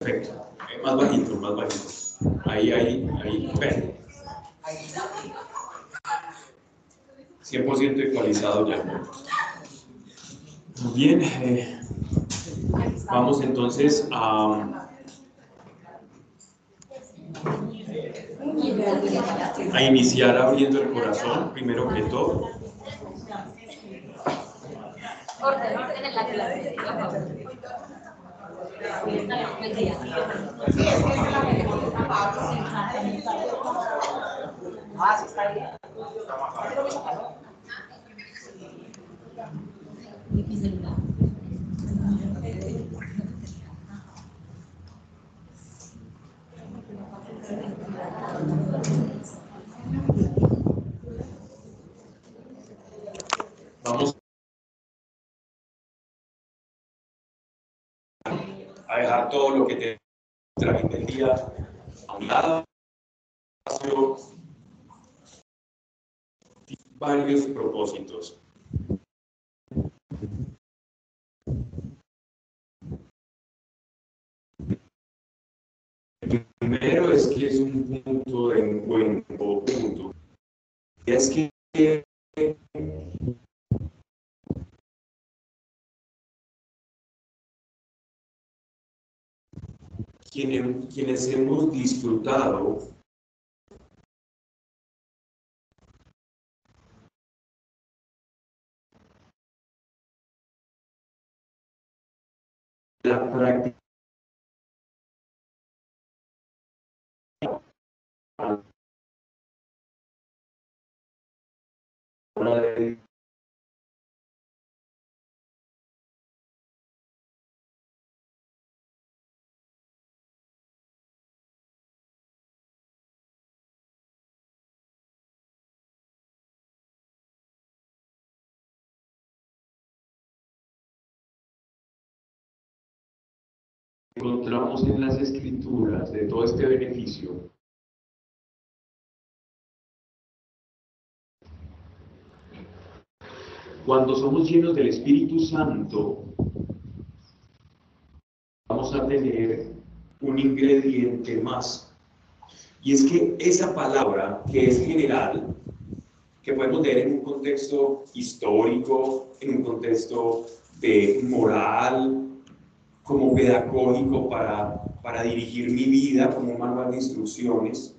Perfecto. Más bajito, más bajito. Ahí, ahí, ahí. Ven. 100% ecualizado ya. Muy bien. eh, vamos entonces a, a iniciar abriendo el corazón, primero que todo. Orden, orden en la Vamos dejar todo lo que te trae del día a un lado. Varios propósitos. El primero es que es un punto de encuentro, punto. Es que quienes, quienes hemos disfrutado la práctica de encontramos en las escrituras de todo este beneficio. Cuando somos llenos del Espíritu Santo, vamos a tener un ingrediente más. Y es que esa palabra, que es general, que podemos leer en un contexto histórico, en un contexto de moral, como pedagógico para, para dirigir mi vida, como un manual de instrucciones.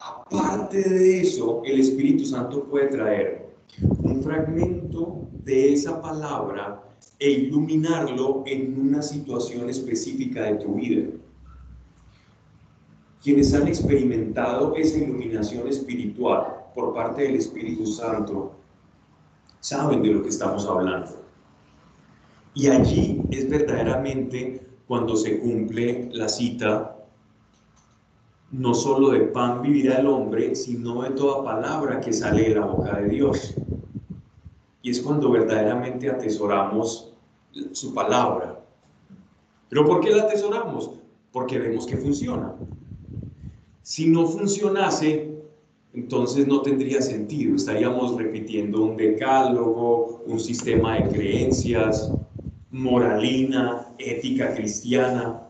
Aparte de eso, el Espíritu Santo puede traer un fragmento de esa palabra e iluminarlo en una situación específica de tu vida. Quienes han experimentado esa iluminación espiritual por parte del Espíritu Santo saben de lo que estamos hablando. Y allí es verdaderamente cuando se cumple la cita, no solo de pan vivirá el hombre, sino de toda palabra que sale de la boca de Dios. Y es cuando verdaderamente atesoramos su palabra. ¿Pero por qué la atesoramos? Porque vemos que funciona. Si no funcionase, entonces no tendría sentido. Estaríamos repitiendo un decálogo, un sistema de creencias, moralina, ética cristiana.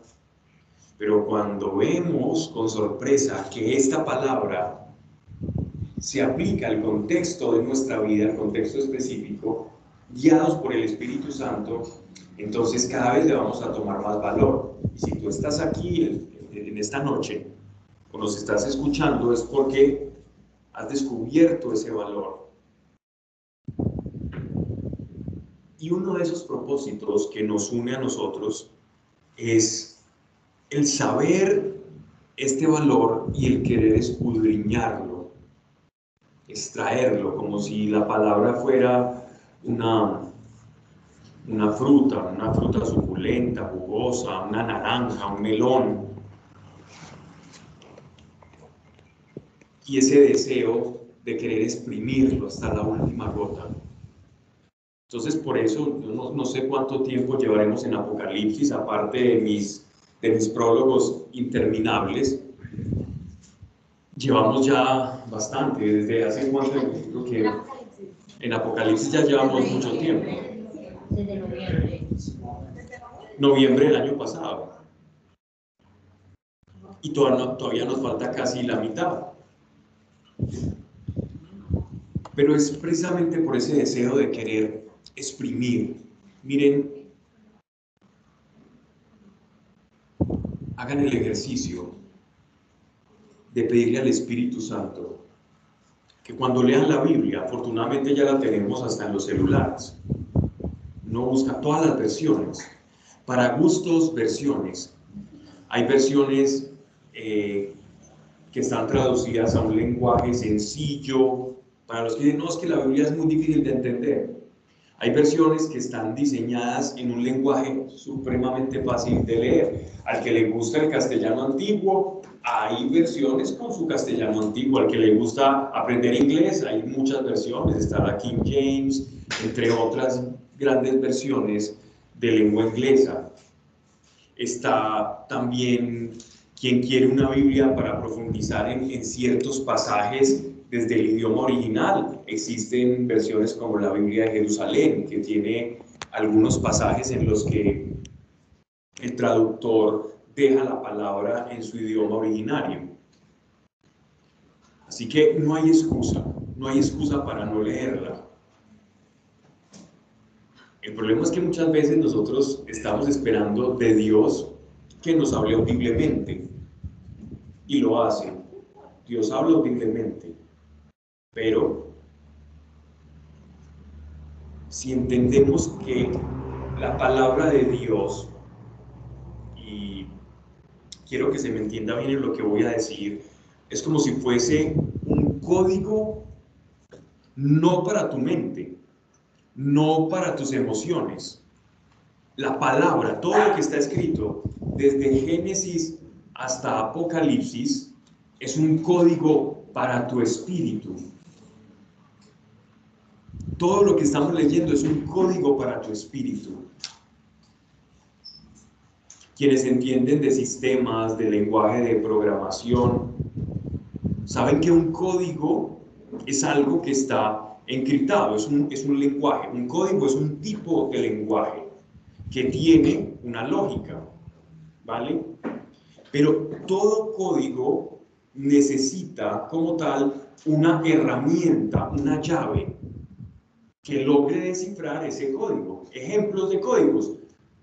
Pero cuando vemos con sorpresa que esta palabra se aplica al contexto de nuestra vida, al contexto específico, guiados por el Espíritu Santo, entonces cada vez le vamos a tomar más valor. Y si tú estás aquí en esta noche o nos estás escuchando es porque has descubierto ese valor. Y uno de esos propósitos que nos une a nosotros es el saber este valor y el querer escudriñarlo, extraerlo, como si la palabra fuera una, una fruta, una fruta suculenta, jugosa, una naranja, un melón. Y ese deseo de querer exprimirlo hasta la última gota. Entonces, por eso, no, no, sé cuánto tiempo llevaremos en Apocalipsis, aparte de mis, de mis prólogos interminables. Llevamos ya bastante, desde hace cuánto, creo que en Apocalipsis ya llevamos mucho tiempo. Desde noviembre. Noviembre del año pasado. y todavía nos falta casi la mitad. Pero es precisamente por ese deseo de querer exprimir. Miren, hagan el ejercicio de pedirle al Espíritu Santo que cuando lean la Biblia, afortunadamente ya la tenemos hasta en los celulares, no busca todas las versiones. Para gustos, versiones. Hay versiones eh, que están traducidas a un lenguaje sencillo. Para los que dicen, no, es que la Biblia es muy difícil de entender. Hay versiones que están diseñadas en un lenguaje supremamente fácil de leer. Al que le gusta el castellano antiguo, hay versiones con su castellano antiguo. Al que le gusta aprender inglés, hay muchas versiones. Está la King James, entre otras grandes versiones de lengua inglesa. Está también quien quiere una Biblia para profundizar en, ciertos pasajes desde el idioma original. Existen versiones como la Biblia de Jerusalén, que tiene algunos pasajes en los que el traductor deja la palabra en su idioma originario. Así que no hay excusa, no hay excusa para no leerla. El problema es que muchas veces nosotros estamos esperando de Dios que nos hable audiblemente y lo hace. Dios habla audiblemente, pero si entendemos que la palabra de Dios, y quiero que se me entienda bien en lo que voy a decir, es como si fuese un código no para tu mente, no para tus emociones. La palabra, todo lo que está escrito, desde Génesis hasta Apocalipsis, es un código para tu espíritu. Todo lo que estamos leyendo es un código para tu espíritu. Quienes entienden de sistemas, de lenguaje de programación, saben que un código es algo que está encriptado, es un, es un lenguaje. Un código es un tipo de lenguaje que tiene una lógica, ¿vale? Pero todo código necesita como tal una herramienta, una llave que logre descifrar ese código. Ejemplos de códigos,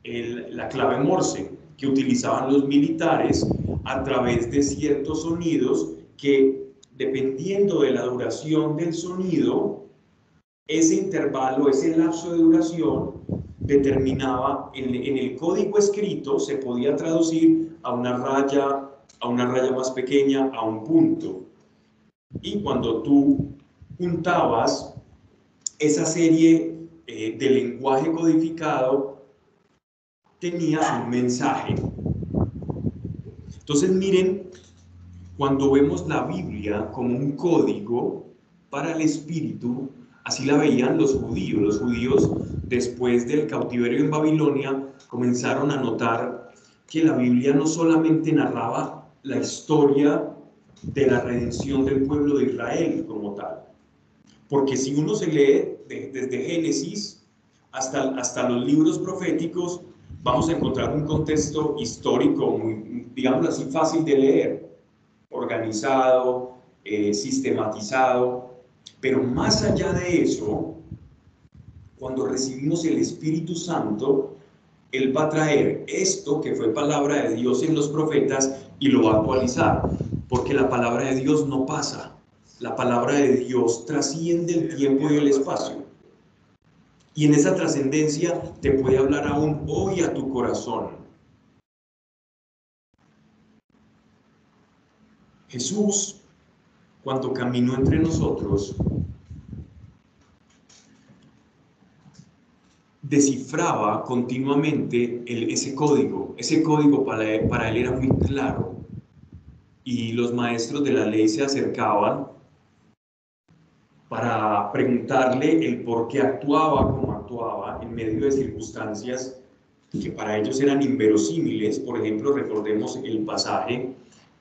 la clave Morse que utilizaban los militares a través de ciertos sonidos que dependiendo de la duración del sonido ese intervalo, ese lapso de duración, determinaba en, el código escrito, se podía traducir a una raya, a una raya más pequeña, a un punto. Y cuando tú juntabas esa serie eh, de lenguaje codificado, tenías un mensaje. Entonces miren, cuando vemos la Biblia como un código para el espíritu, Así la veían los judíos. Los judíos, después del cautiverio en Babilonia, comenzaron a notar que la Biblia no solamente narraba la historia de la redención del pueblo de Israel como tal, porque si uno se lee desde Génesis hasta, hasta los libros proféticos, vamos a encontrar un contexto histórico muy, digamos así, fácil de leer, organizado, eh, sistematizado, pero más allá de eso, cuando recibimos el Espíritu Santo, Él va a traer esto que fue palabra de Dios en los profetas y lo va a actualizar, porque la palabra de Dios no pasa, la palabra de Dios trasciende el tiempo y el espacio. Y en esa trascendencia te puede hablar aún hoy a tu corazón. Jesús cuando caminó entre nosotros, descifraba continuamente ese código. Ese código para para él era muy claro. Y los maestros de la ley se acercaban para preguntarle el por qué actuaba como actuaba en medio de circunstancias que para ellos eran inverosímiles. Por ejemplo, recordemos el pasaje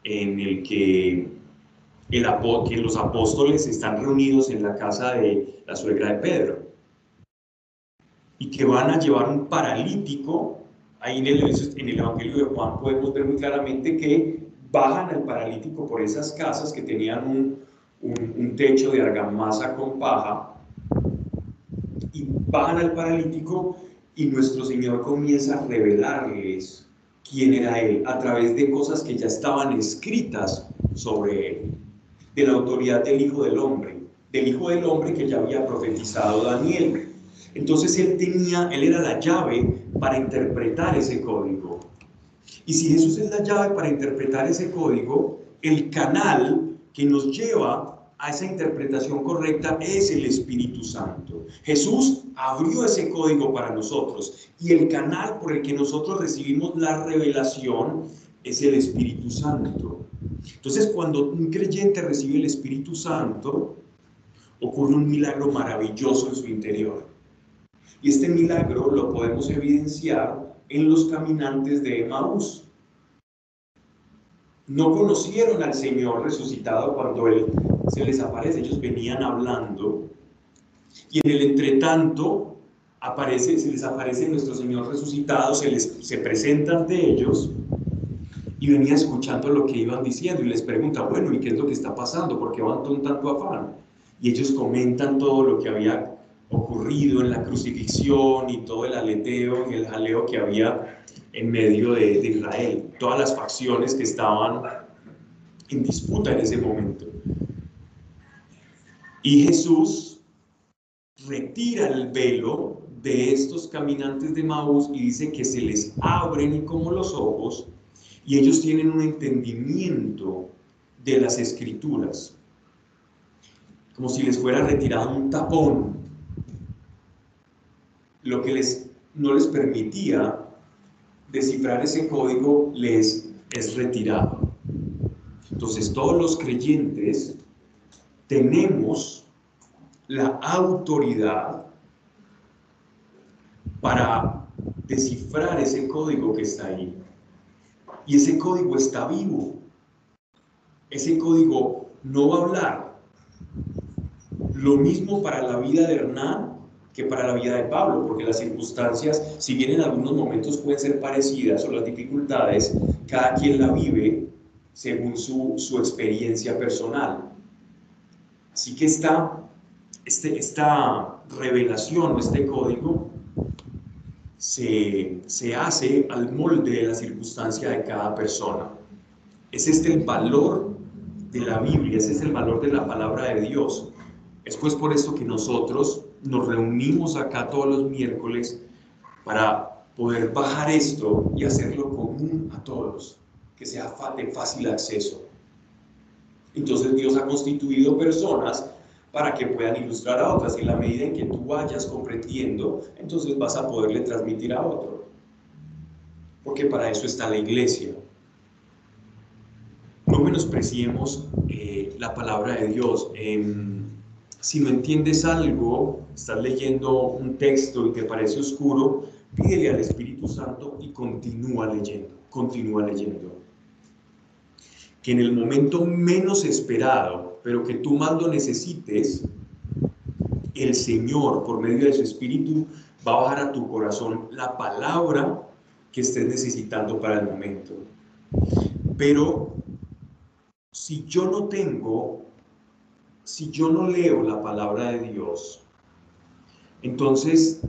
en el que los apóstoles están reunidos en la casa de la suegra de Pedro y que van a llevar un paralítico. Ahí en el, en el Evangelio de Juan podemos ver muy claramente que bajan al paralítico por esas casas que tenían un, un, techo de argamasa con paja, y bajan al paralítico y nuestro Señor comienza a revelarles quién era Él a través de cosas que ya estaban escritas sobre Él, de la autoridad del Hijo del Hombre, del Hijo del Hombre que ya había profetizado Daniel. Entonces Él tenía, Él era la llave para interpretar ese código. Y si Jesús es la llave para interpretar ese código, el canal que nos lleva a esa interpretación correcta es el Espíritu Santo. Jesús abrió ese código para nosotros y el canal por el que nosotros recibimos la revelación es el Espíritu Santo. Entonces, cuando un creyente recibe el Espíritu Santo, ocurre un milagro maravilloso en su interior. Y este milagro lo podemos evidenciar en los caminantes de Emaús. No conocieron al Señor resucitado cuando Él se les aparece, ellos venían hablando y en el entretanto aparece, se les aparece nuestro Señor resucitado, se les se presenta ante ellos y venía escuchando lo que iban diciendo y les pregunta, bueno, ¿y qué es lo que está pasando? ¿Por qué van con tanto afán? Y ellos comentan todo lo que había ocurrido en la crucifixión y todo el aleteo y el jaleo que había en medio de, Israel, todas las facciones que estaban en disputa en ese momento. Y Jesús retira el velo de estos caminantes de Maús y dice que se les abren y como los ojos y ellos tienen un entendimiento de las escrituras, como si les fuera retirado un tapón, lo que les, no les permitía descifrar ese código les es retirado. Entonces todos los creyentes tenemos la autoridad para descifrar ese código que está ahí. Y ese código está vivo. Ese código no va a hablar. Lo mismo para la vida de Hernán que para la vida de Pablo, porque las circunstancias, si bien en algunos momentos pueden ser parecidas o las dificultades, cada quien la vive según su, su experiencia personal. Así que esta, este, esta revelación, este código, se, se hace al molde de la circunstancia de cada persona. Es este el valor de la Biblia, ese es el valor de la palabra de Dios. Es pues por esto que nosotros nos reunimos acá todos los miércoles para poder bajar esto y hacerlo común a todos, que sea de fácil acceso. Entonces Dios ha constituido personas para que puedan ilustrar a otras. Y en la medida en que tú vayas comprendiendo, entonces vas a poderle transmitir a otro. Porque para eso está la iglesia. No menospreciemos eh, la palabra de Dios. Si no entiendes algo, estás leyendo un texto y te parece oscuro, pídele al Espíritu Santo y continúa leyendo, continúa leyendo que en el momento menos esperado, pero que tú más lo necesites, el Señor, por medio de su Espíritu, va a bajar a tu corazón la palabra que estés necesitando para el momento. Pero si yo no tengo, si yo no leo la palabra de Dios, entonces,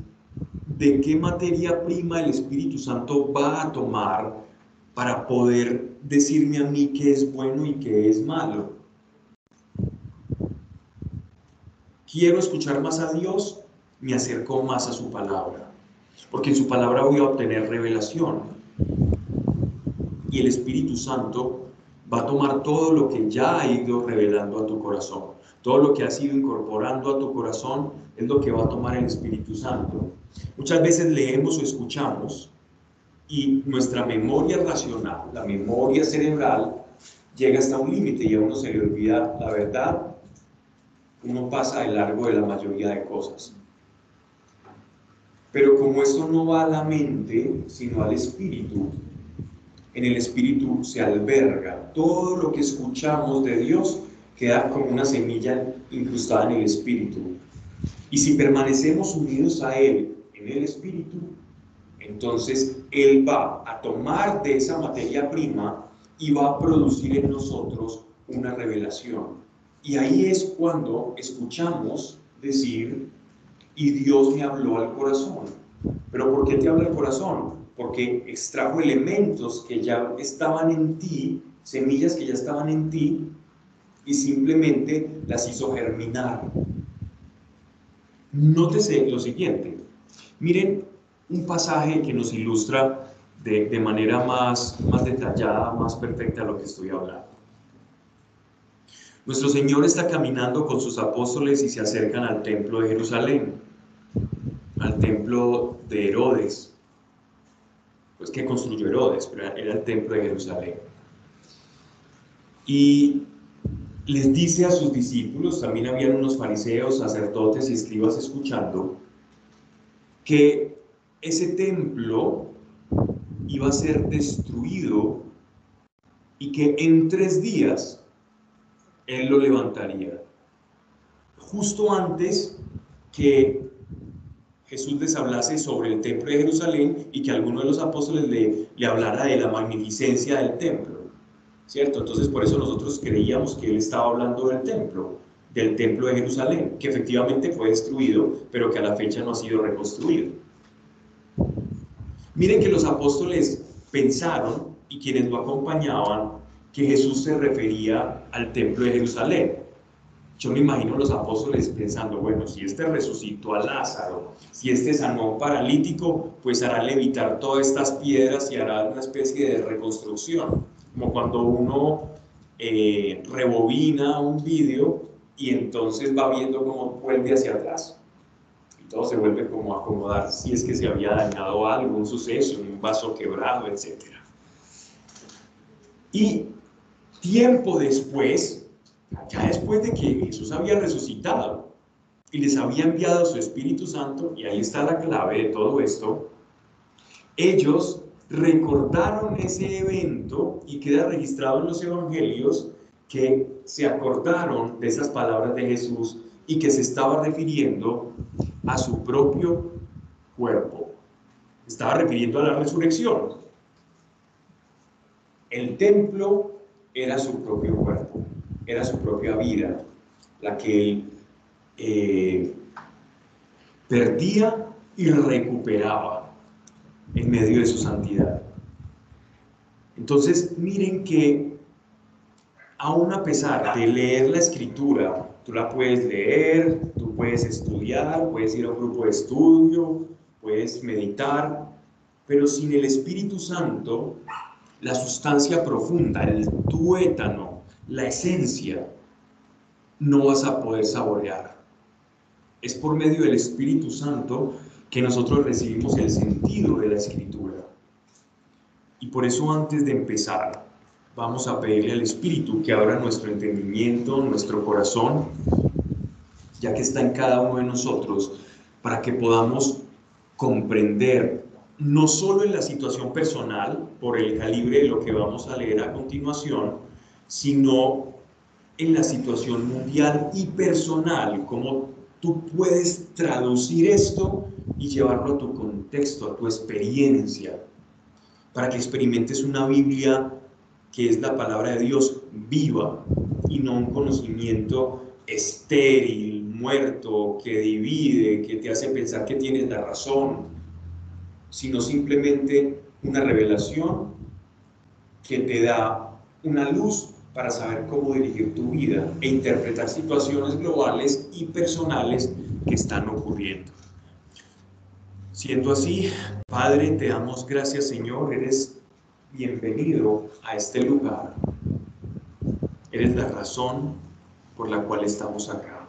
¿de qué materia prima el Espíritu Santo va a tomar para poder decirme a mí qué es bueno y qué es malo. Quiero escuchar más a Dios, me acerco más a su palabra, porque en su palabra voy a obtener revelación. Y el Espíritu Santo va a tomar todo lo que ya ha ido revelando a tu corazón. Todo lo que ha ido incorporando a tu corazón es lo que va a tomar el Espíritu Santo. Muchas veces leemos o escuchamos y nuestra memoria racional, la memoria cerebral, llega hasta un límite y a uno se le olvida la verdad, uno pasa de largo de la mayoría de cosas. Pero como esto no va a la mente, sino al espíritu, en el espíritu se alberga todo lo que escuchamos de Dios, queda como una semilla incrustada en el espíritu. Y si permanecemos unidos a Él en el espíritu, entonces Él va a tomar de esa materia prima y va a producir en nosotros una revelación. Y ahí es cuando escuchamos decir, y Dios me habló al corazón. ¿Pero por qué te habla el corazón? Porque extrajo elementos que ya estaban en ti, semillas que ya estaban en ti, y simplemente las hizo germinar. Nótese lo siguiente. Miren un pasaje que nos ilustra de, de, manera más, más detallada, más perfecta lo que estoy hablando. Nuestro Señor está caminando con sus apóstoles y se acercan al templo de Jerusalén, al templo de Herodes, pues que construyó Herodes, pero era el templo de Jerusalén. Y les dice a sus discípulos, también habían unos fariseos, sacerdotes y escribas escuchando, que ese templo iba a ser destruido y que en tres días él lo levantaría. Justo antes que Jesús les hablase sobre el templo de Jerusalén y que alguno de los apóstoles le, le hablara de la magnificencia del templo. ¿Cierto? Entonces por eso nosotros creíamos que él estaba hablando del templo, del templo de Jerusalén, que efectivamente fue destruido, pero que a la fecha no ha sido reconstruido. Miren que los apóstoles pensaron, y quienes lo acompañaban, que Jesús se refería al templo de Jerusalén. Yo me imagino los apóstoles pensando, bueno, si este resucitó a Lázaro, si este sanó a paralítico, pues hará levitar todas estas piedras y hará una especie de reconstrucción como cuando uno eh, rebobina un vídeo y entonces va viendo cómo vuelve hacia atrás. Y todo se vuelve como a acomodar si es que se había dañado algo, un suceso, un vaso quebrado, etc. Y tiempo después, ya después de que Jesús había resucitado y les había enviado su Espíritu Santo, y ahí está la clave de todo esto, ellos recordaron ese evento y queda registrado en los evangelios que se acordaron de esas palabras de Jesús y que se estaba refiriendo a su propio cuerpo. Estaba refiriendo a la resurrección. El templo era su propio cuerpo, era su propia vida, la que él eh, perdía y recuperaba en medio de su santidad. Entonces, miren que aún a pesar de leer la escritura, tú la puedes leer, tú puedes estudiar, puedes ir a un grupo de estudio, puedes meditar, pero sin el Espíritu Santo, la sustancia profunda, el tuétano, la esencia, no vas a poder saborear. Es por medio del Espíritu Santo que nosotros recibimos el sentido de la escritura. Y por eso antes de empezar, vamos a pedirle al Espíritu que abra nuestro entendimiento, nuestro corazón, ya que está en cada uno de nosotros, para que podamos comprender no solo en la situación personal, por el calibre de lo que vamos a leer a continuación, sino en la situación mundial y personal, cómo tú puedes traducir esto y llevarlo a tu contexto, a tu experiencia, para que experimentes una Biblia que es la palabra de Dios viva y no un conocimiento estéril, muerto, que divide, que te hace pensar que tienes la razón, sino simplemente una revelación que te da una luz para saber cómo dirigir tu vida e interpretar situaciones globales y personales que están ocurriendo. Siendo así, Padre, te damos gracias, Señor, eres bienvenido a este lugar. Eres la razón por la cual estamos acá.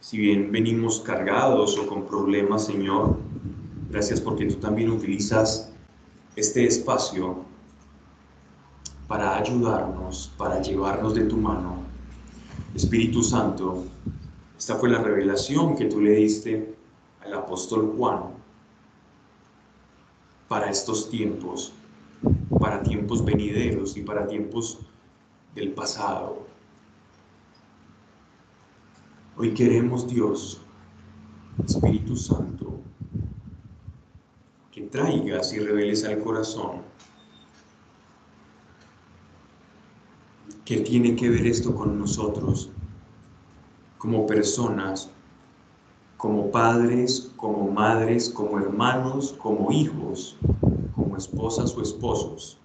Si bien venimos cargados o con problemas, Señor, gracias porque tú también utilizas este espacio para ayudarnos, para llevarnos de tu mano. Espíritu Santo, esta fue la revelación que tú le diste al apóstol Juan para estos tiempos, para tiempos venideros y para tiempos del pasado. Hoy queremos Dios, Espíritu Santo, que traigas y reveles al corazón ¿Qué tiene que ver esto con nosotros como personas, como padres, como madres, como hermanos, como hijos, como esposas o esposos,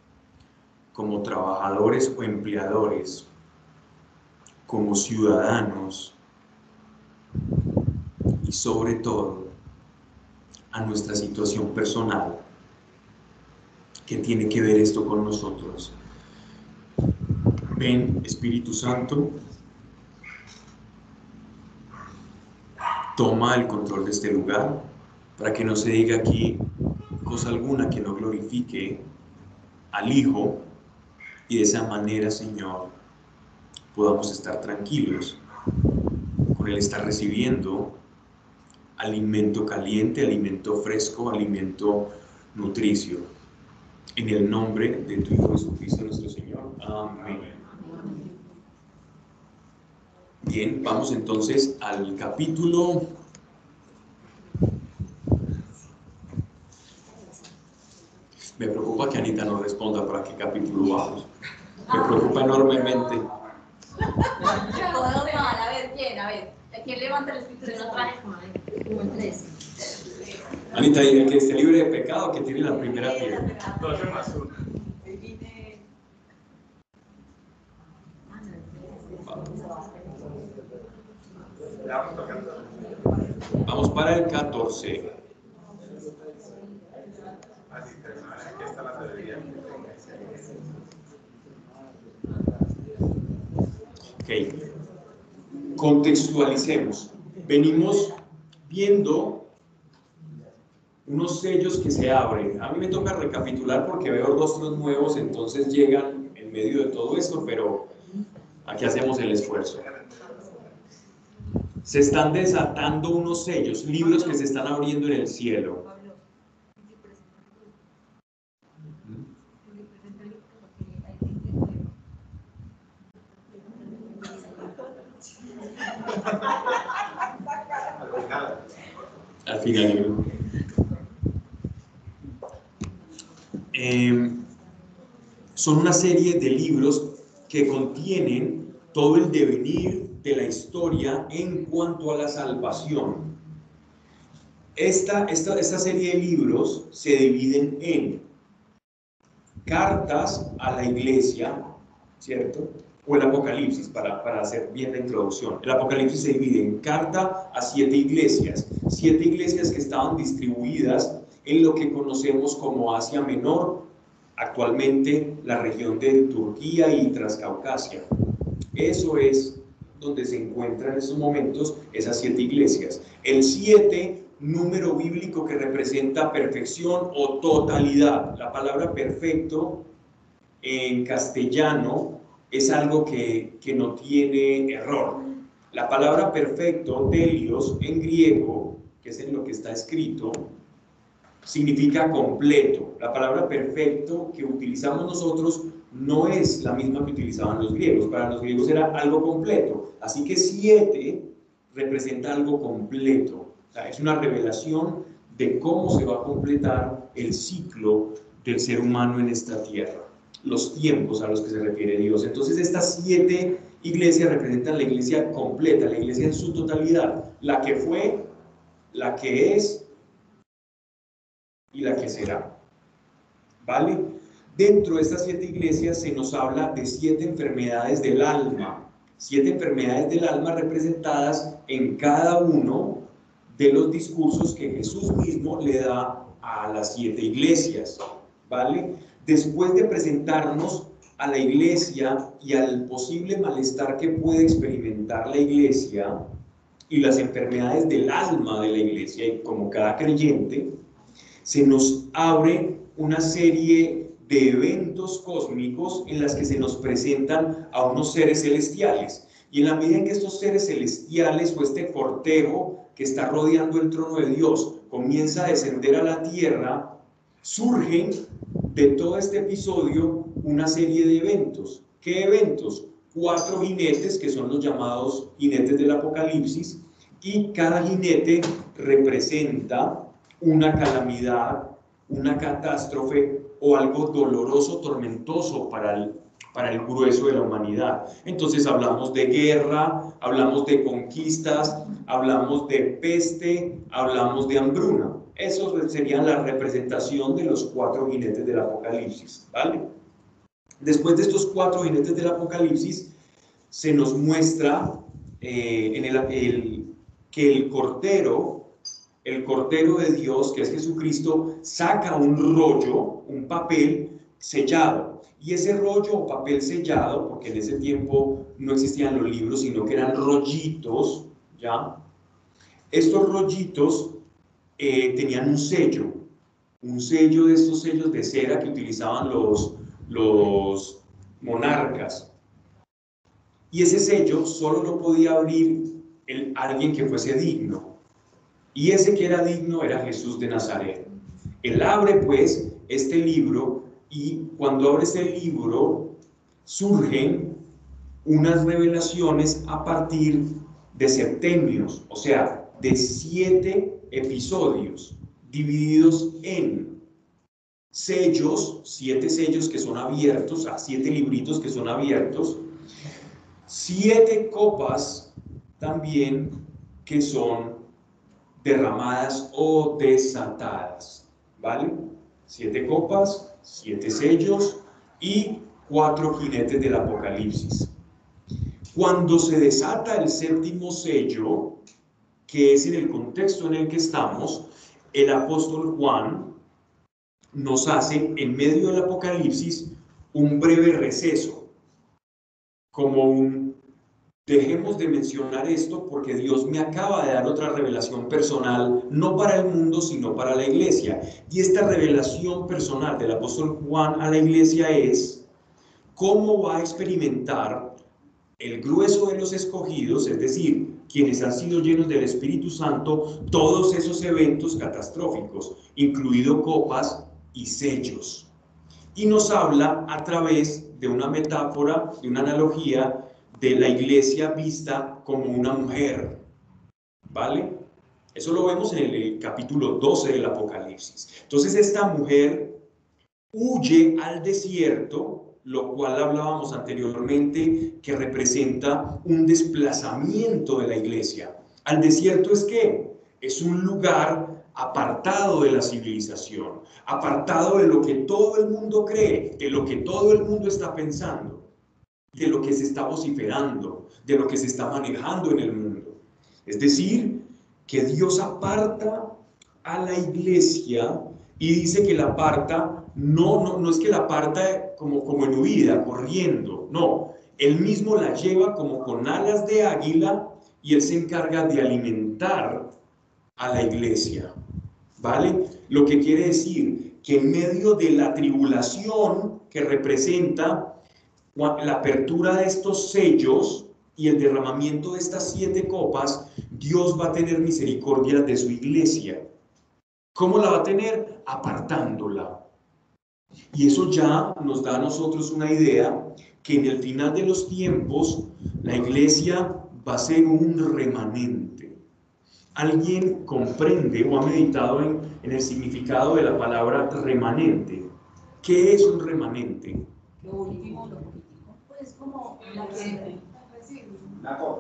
como trabajadores o empleadores, como ciudadanos y sobre todo a nuestra situación personal? ¿Qué tiene que ver esto con nosotros? Ven, Espíritu Santo, toma el control de este lugar para que no se diga aquí cosa alguna que no glorifique al Hijo y de esa manera, Señor, podamos estar tranquilos con el estar recibiendo alimento caliente, alimento fresco, alimento nutricio. En el nombre de tu Hijo Jesucristo nuestro Señor. Amén. Bien, vamos entonces al capítulo Me preocupa que Anita no responda para qué capítulo vamos. Me preocupa enormemente. Todos mal, a ver, ¿quién? A ver, ¿quién levanta el espíritu de no traje? Como el 13. Anita, y el que esté libre de pecado, que tiene la primera piedra. 12 más 1. Vamos para el 14. Así termina. Aquí está la sabiduría. Ok. Contextualicemos. Venimos viendo unos sellos que se abren. A mí me toca recapitular porque veo rostros nuevos, entonces llegan en medio de todo esto, pero aquí hacemos el esfuerzo. Se están desatando unos sellos, libros que se están abriendo en el cielo. Al final. Al final. Eh, son una serie de libros que contienen todo el devenir de la historia en cuanto a la salvación. Esta, esta, esta serie de libros se dividen en cartas a la iglesia, ¿cierto? O el Apocalipsis, para, para hacer bien la introducción. El Apocalipsis se divide en carta a siete iglesias, siete iglesias que estaban distribuidas en lo que conocemos como Asia Menor, actualmente la región de Turquía y Transcaucasia. Eso es donde se encuentran en estos momentos esas siete iglesias. El siete, número bíblico que representa perfección o totalidad. La palabra perfecto en castellano es algo que, que no tiene error. La palabra perfecto, telios, en griego, que es en lo que está escrito, significa completo. La palabra perfecto que utilizamos nosotros no es la misma que utilizaban los griegos. Para los griegos era algo completo. Así que siete representa algo completo. Es una revelación de cómo se va a completar el ciclo del ser humano en esta tierra, los tiempos a los que se refiere Dios. Entonces estas siete iglesias representan la iglesia completa, la iglesia en su totalidad, la que fue, la que es y la que será. ¿Vale? Dentro de estas siete iglesias se nos habla de siete enfermedades del alma, siete enfermedades del alma representadas en cada uno de los discursos que Jesús mismo le da a las siete iglesias. ¿Vale? Después de presentarnos a la iglesia y al posible malestar que puede experimentar la iglesia y las enfermedades del alma de la iglesia, y como cada creyente, se nos abre una serie de eventos cósmicos en las que se nos presentan a unos seres celestiales. Y en la medida en que estos seres celestiales o este cortejo que está rodeando el trono de Dios comienza a descender a la tierra, surgen de todo este episodio una serie de eventos. ¿Qué eventos? Cuatro jinetes que son los llamados jinetes del Apocalipsis y cada jinete representa una calamidad, una catástrofe o algo doloroso, tormentoso para, para el grueso de la humanidad. Entonces hablamos de guerra, hablamos de conquistas, hablamos de peste, hablamos de hambruna. Eso sería la representación de los cuatro jinetes del Apocalipsis, ¿vale? Después de estos cuatro jinetes del Apocalipsis, se nos muestra eh, en el, que el Cordero, el Cordero de Dios, que es Jesucristo, saca un rollo, un papel sellado. Y ese rollo o papel sellado, porque en ese tiempo no existían los libros, sino que eran rollitos, ¿ya? Estos rollitos eh, tenían un sello, un sello de estos sellos de cera que utilizaban los, los monarcas. Y ese sello solo lo podía abrir alguien que fuese digno. Y ese que era digno era Jesús de Nazaret. Él abre pues este libro y cuando abre este libro surgen unas revelaciones a partir de septenios, o sea, de siete episodios divididos en sellos, siete sellos que son abiertos, a siete libritos que son abiertos, siete copas también que son derramadas o desatadas, ¿vale? Siete copas, siete sellos y cuatro jinetes del Apocalipsis. Cuando se desata el séptimo sello, que es en el contexto en el que estamos, el apóstol Juan nos hace en medio del Apocalipsis un breve receso, como un, dejemos de mencionar esto porque Dios me acaba de dar otra revelación personal, no para el mundo, sino para la iglesia. Y esta revelación personal del apóstol Juan a la iglesia es cómo va a experimentar el grueso de los escogidos, es decir, quienes han sido llenos del Espíritu Santo, todos esos eventos catastróficos, incluido copas y sellos. Y nos habla a través de una metáfora, de una analogía de la iglesia vista como una mujer. ¿Vale? Eso lo vemos en el, capítulo 12 del Apocalipsis. Entonces esta mujer huye al desierto lo cual hablábamos anteriormente, que representa un desplazamiento de la iglesia. Al desierto es que es un lugar apartado de la civilización, apartado de lo que todo el mundo cree, de lo que todo el mundo está pensando, de lo que se está vociferando, de lo que se está manejando en el mundo. Es decir, que Dios aparta a la iglesia y dice que la aparta no, no, no es que la parta como, como en huida, corriendo, no, él mismo la lleva como con alas de águila y él se encarga de alimentar a la iglesia, ¿vale? Lo que quiere decir que en medio de la tribulación que representa la apertura de estos sellos y el derramamiento de estas siete copas, Dios va a tener misericordia de su iglesia. ¿Cómo la va a tener? Apartándola. Y eso ya nos da a nosotros una idea que en el final de los tiempos la iglesia va a ser un remanente. ¿Alguien comprende o ha meditado en, el significado de la palabra remanente? ¿Qué es un remanente? Lo último. Como la que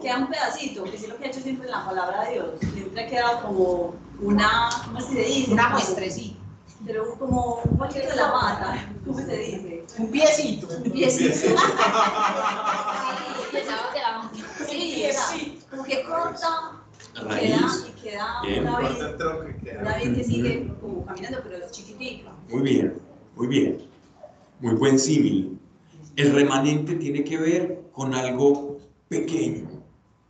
queda un pedacito, que es lo que he hecho siempre en la palabra de Dios. Siempre queda como una, ¿cómo se dice? Una muestrecita pero como un poquito de la mata, ¿cómo se dice? Un piecito. Un piecito. sí, sí, como que corta y queda, y queda una, vez, una vez que sigue como caminando, pero es chiquitito. Muy bien, muy bien. Muy buen símil. El remanente tiene que ver con algo pequeño,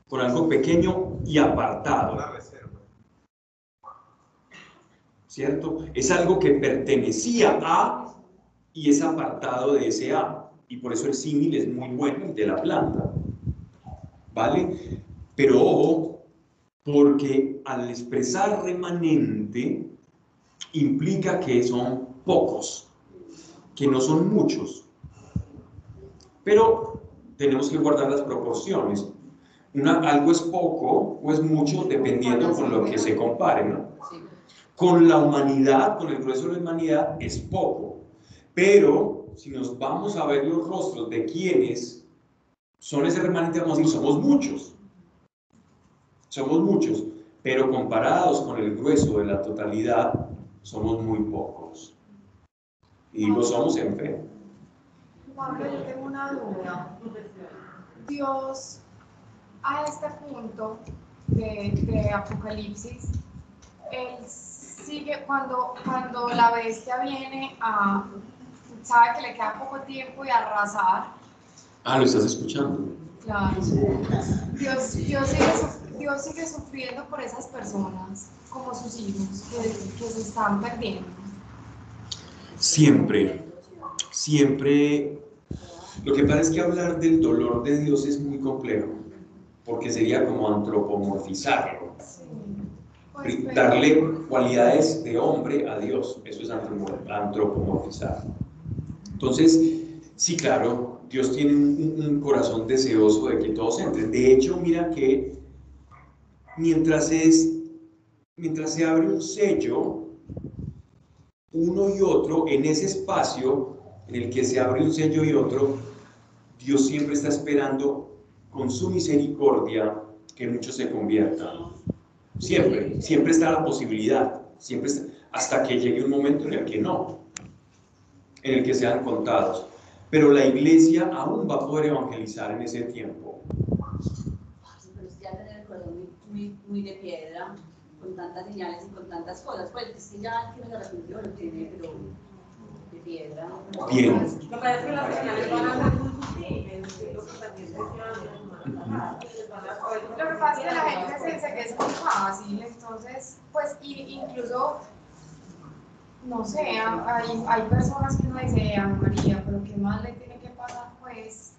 con algo pequeño y apartado. ¿cierto? Es algo que pertenecía a y es apartado de ese a. Y por eso el símil es muy bueno de la planta. ¿Vale? Pero ojo, porque al expresar remanente implica que son pocos, que no son muchos. Pero tenemos que guardar las proporciones. Una, algo es poco o es mucho dependiendo con lo que se compare, ¿no? con la humanidad, con el grueso de la humanidad, es poco. Pero si nos vamos a ver los rostros de quienes son ese remanente, vamos a decir, somos muchos. Somos muchos, pero comparados con el grueso de la totalidad, somos muy pocos. Y lo somos en fe. Pablo, yo tengo una duda. Dios, a este punto de, de Apocalipsis, Él sigue, cuando, cuando la bestia viene a, sabe que le queda poco tiempo y arrasar. Ah, lo estás escuchando. Claro. Dios, Dios, sigue, Dios sigue sufriendo por esas personas, como sus hijos, que, que se están perdiendo. Siempre, siempre. Lo que pasa es que hablar del dolor de Dios es muy complejo, porque sería como antropomorfizarlo. Pues, darle cualidades de hombre a Dios, eso es antropomorfizar. Entonces, sí, claro, Dios tiene un, corazón deseoso de que todos entren. De hecho, mira que mientras, es, mientras se abre un sello, uno y otro, en ese espacio en el que se abre un sello y otro, Dios siempre está esperando con su misericordia que muchos se conviertan. Siempre, siempre está la posibilidad, siempre hasta que llegue un momento en el que no, en el que sean contados. Pero la iglesia aún va a poder evangelizar en ese tiempo. Muy, muy, de piedra, con tantas señales y con tantas cosas. Pues es que ya que lo tiene, pero piedra. Bien. Lo que pasa es que las señales van a ser lo que pasa es que la gente se dice que es muy fácil, entonces, pues, incluso, no sé, hay, hay personas que uno dice, Ana María, pero ¿qué más le tiene que pasar, pues?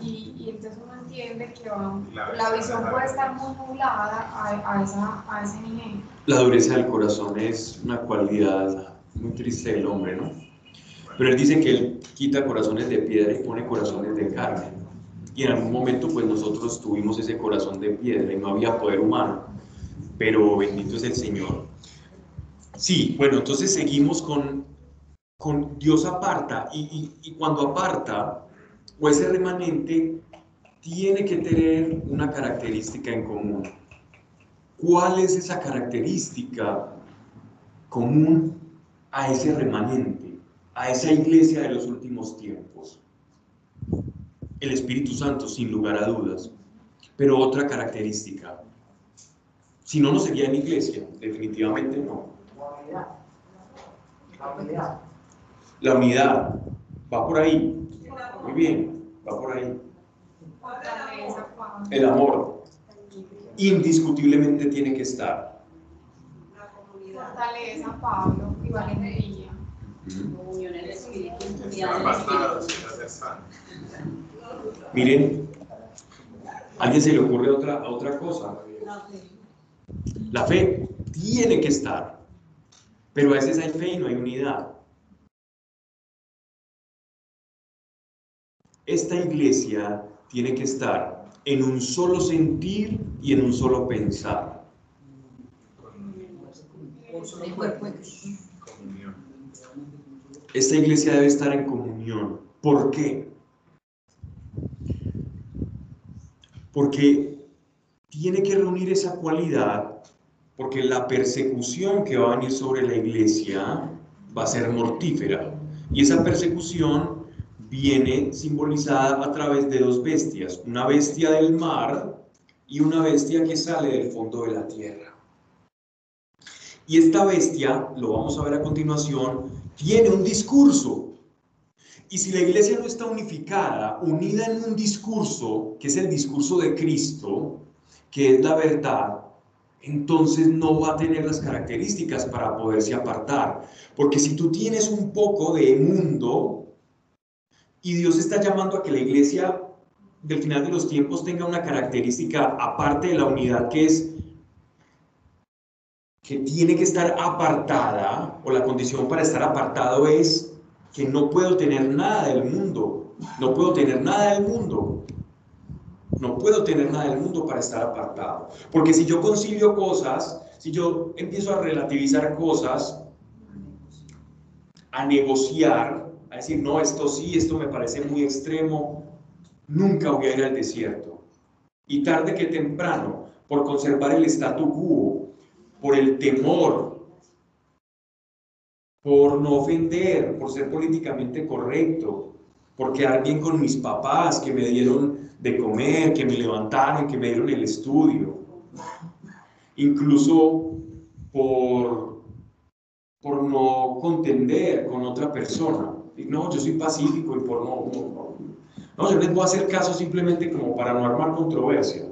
Y, y entonces uno entiende que la, visión puede estar muy nublada a, a, esa, a ese nivel. La dureza del corazón es una cualidad muy triste del hombre, ¿no? Pero él dice que él quita corazones de piedra y pone corazones de carne y en algún momento pues nosotros tuvimos ese corazón de piedra y no había poder humano, pero bendito es el Señor. Sí, bueno, entonces seguimos con, con Dios aparta y, y, cuando aparta, o ese remanente tiene que tener una característica en común. ¿Cuál es esa característica común a ese remanente, a esa iglesia de los últimos tiempos? el Espíritu Santo, sin lugar a dudas. Pero otra característica, si no, no sería en iglesia, definitivamente no. La unidad. La unidad. Va por ahí. Muy bien, va por ahí. El amor. Indiscutiblemente tiene que estar. La comunidad. Pablo, el espíritu. Miren, ¿a alguien se le ocurre otra, otra cosa? La fe tiene que estar, pero a veces hay fe y no hay unidad. Esta iglesia tiene que estar en un solo sentir y en un solo pensar. Esta iglesia debe estar en comunión. ¿Por qué? porque tiene que reunir esa cualidad, porque la persecución que va a venir sobre la iglesia va a ser mortífera. Y esa persecución viene simbolizada a través de dos bestias, una bestia del mar y una bestia que sale del fondo de la tierra. Y esta bestia, lo vamos a ver a continuación, tiene un discurso y si la iglesia no está unificada, unida en un discurso, que es el discurso de Cristo, que es la verdad, entonces no va a tener las características para poderse apartar. Porque si tú tienes un poco de mundo y Dios está llamando a que la iglesia del final de los tiempos tenga una característica aparte de la unidad que es que tiene que estar apartada o la condición para estar apartado es que no puedo tener nada del mundo, no puedo tener nada del mundo. No puedo tener nada del mundo para estar apartado. Porque si yo concilio cosas, si yo empiezo a relativizar cosas, a negociar, a decir, no, esto sí, esto me parece muy extremo, nunca voy a ir al desierto. Y tarde que temprano, por conservar el statu quo, por el temor, por no ofender, por ser políticamente correcto, por quedar bien con mis papás que me dieron de comer, que me levantaron, que me dieron el estudio, incluso por, por no contender con otra persona. No, yo soy pacífico y por no, no, no, yo les voy a hacer caso simplemente como para no armar controversia.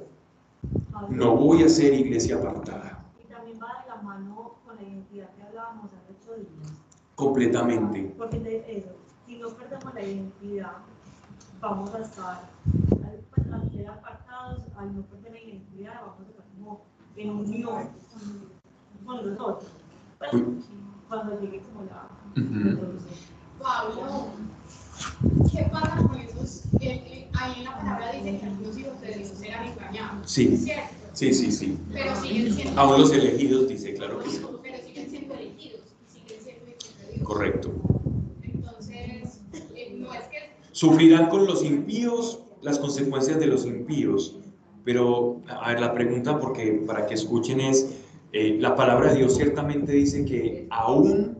No voy a ser iglesia apartada. Y también va de la mano con la identidad que hablábamos hace ocho días. Completamente. Porque de eso, si no perdemos la identidad, vamos a estar al ser apartados, al no perder la identidad, vamos a estar como en unión con, con los otros. Pues, cuando llegue como la Ujú. Pablo, ¿qué pasa con esos? eh, eh, ahí en la palabra dice que algunos hijos de Dios eran engañados. Sí, ¿Cierto? sí, sí, sí. Pero siguen siendo. Aún los elegidos, dice, claro que sí. Pero siguen siendo elegidos y siguen siendo hijos de Dios. Correcto. Entonces, eh, no es que. Sufrirán con los impíos las consecuencias de los impíos. Pero, a ver, la pregunta, porque para que escuchen es, eh, la palabra de Dios ciertamente dice que aún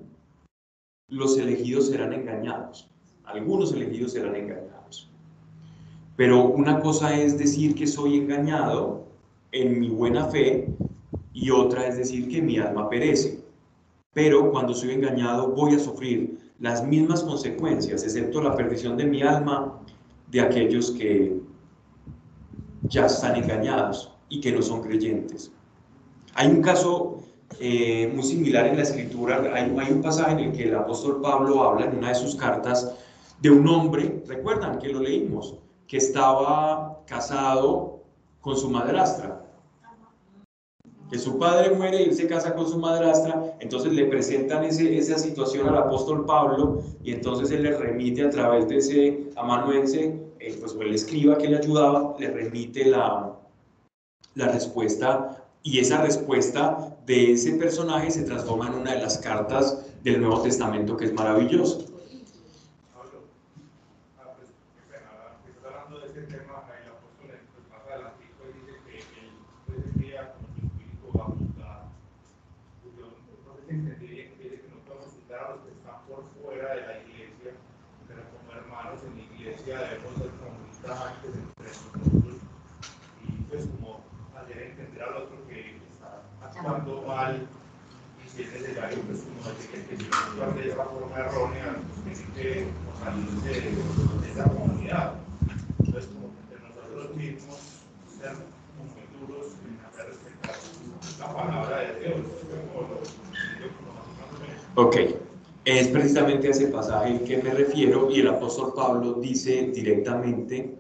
los elegidos serán engañados. Algunos elegidos serán engañados. Pero una cosa es decir que soy engañado en mi buena fe y otra es decir que mi alma perece. Pero cuando soy engañado voy a sufrir las mismas consecuencias, excepto la perdición de mi alma, de aquellos que ya están engañados y que no son creyentes. Hay un caso eh, muy similar en la escritura, hay, hay un pasaje en el que el apóstol Pablo habla en una de sus cartas de un hombre, recuerdan que lo leímos, que estaba casado con su madrastra. Que su padre muere y él se casa con su madrastra, entonces le presentan ese- esa situación al apóstol Pablo y entonces él le remite a través de ese amanuense, eh, pues el escriba que le ayudaba, le remite la, la respuesta y esa respuesta de ese personaje se transforma en una de las cartas del Nuevo Testamento que es maravilloso. Pablo, ah, pues, qué pena, ¿verdad? Que está hablando de ese tema, ahí el apóstol en- pues, más adelantico, él dice que él pues, envía como su espíritu a juzgar. Yo no sé si entendí bien que dice que no podemos juzgar a los que están por fuera de la iglesia, pero como hermanos en la iglesia debemos ser comunicantes entre nosotros y pues como hacer entender al otro que está actuando mal si es necesario, pues como decir que si no actúa de esa forma errónea, pues tiene que salirse de, esa comunidad. Entonces, como que nosotros mismos ser muy duros en hacer respetar la palabra de Dios, como lo. Ok, es precisamente a ese pasaje al que me refiero y el apóstol Pablo dice directamente,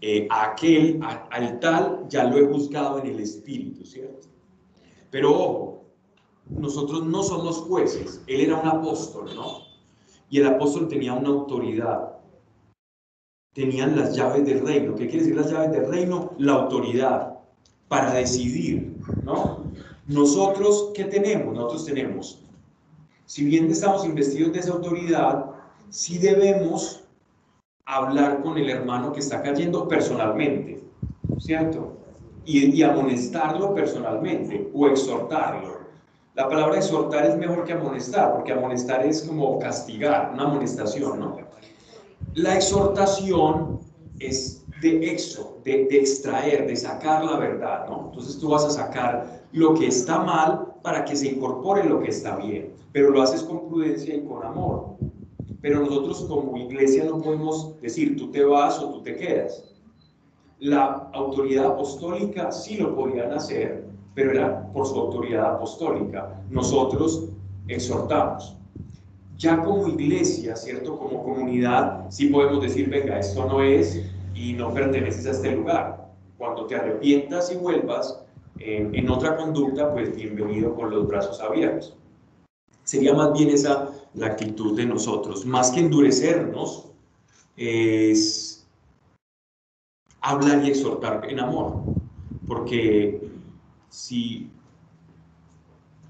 eh, aquel, a- al tal ya lo he juzgado en el espíritu, ¿cierto? Pero ojo, nosotros no somos jueces, él era un apóstol, ¿no? Y el apóstol tenía una autoridad, tenían las llaves del reino. ¿Qué quiere decir las llaves del reino? La autoridad para decidir, ¿no? Nosotros, ¿qué tenemos? Nosotros tenemos si bien estamos investidos de esa autoridad, sí debemos hablar con el hermano que está cayendo personalmente, ¿cierto? Y, y amonestarlo personalmente o exhortarlo. La palabra exhortar es mejor que amonestar, porque amonestar es como castigar, una amonestación, ¿no? La exhortación es de exo, de, de extraer, de sacar la verdad, ¿no? Entonces tú vas a sacar lo que está mal para que se incorpore lo que está bien, pero lo haces con prudencia y con amor. Pero nosotros como iglesia no podemos decir tú te vas o tú te quedas. La autoridad apostólica sí lo podían hacer, pero era por su autoridad apostólica. Nosotros exhortamos. Ya como iglesia, ¿cierto? Como comunidad, sí podemos decir, venga, esto no es y no perteneces a este lugar. Cuando te arrepientas y vuelvas en otra conducta, pues bienvenido con los brazos abiertos. Sería más bien esa la actitud de nosotros. Más que endurecernos, es hablar y exhortar en amor. Porque si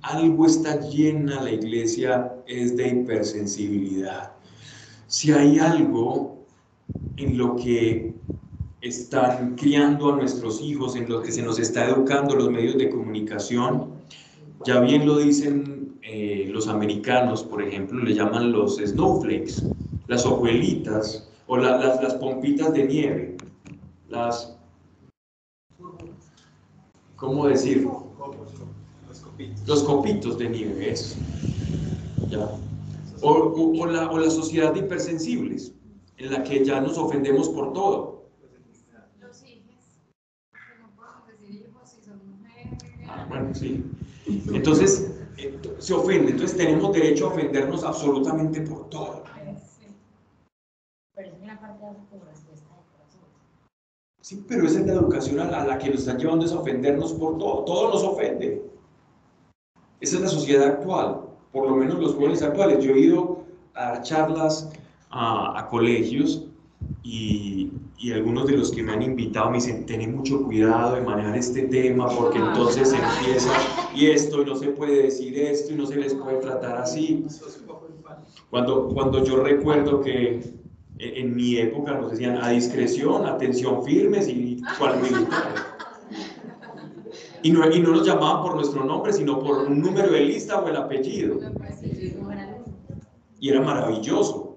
algo está llena la iglesia es de hipersensibilidad. si hay algo en lo que están criando a nuestros hijos, en lo que se nos está educando los medios de comunicación, ya bien lo dicen eh, los americanos, por ejemplo, le llaman los snowflakes, las hojuelitas o las, las pompitas de nieve, las... ¿Cómo decir? Los copitos de nieve, ¿Ya? O, la, o la sociedad de hipersensibles, en la que ya nos ofendemos por todo. Los hijos, no podemos decir hijos si son mujeres. Ah, bueno, sí. Entonces, eh, se ofende, entonces tenemos derecho a ofendernos absolutamente por todo. Pero es una parte de respuesta de corazón. Sí, pero esa es la educación a la, que nos están llevando es a ofendernos por todo. Todo nos ofende. Esa es la sociedad actual, por lo menos los jóvenes actuales. Yo he ido a dar charlas a, a colegios y, y, algunos de los que me han invitado me dicen, ten mucho cuidado de manejar este tema porque entonces empieza y esto y no se puede decir esto y no se les puede tratar así. Cuando, cuando yo recuerdo que en mi época nos decían a discreción, atención firmes y cual militar. Y no, y no nos llamaban por nuestro nombre, sino por un número de lista o el apellido. Y era maravilloso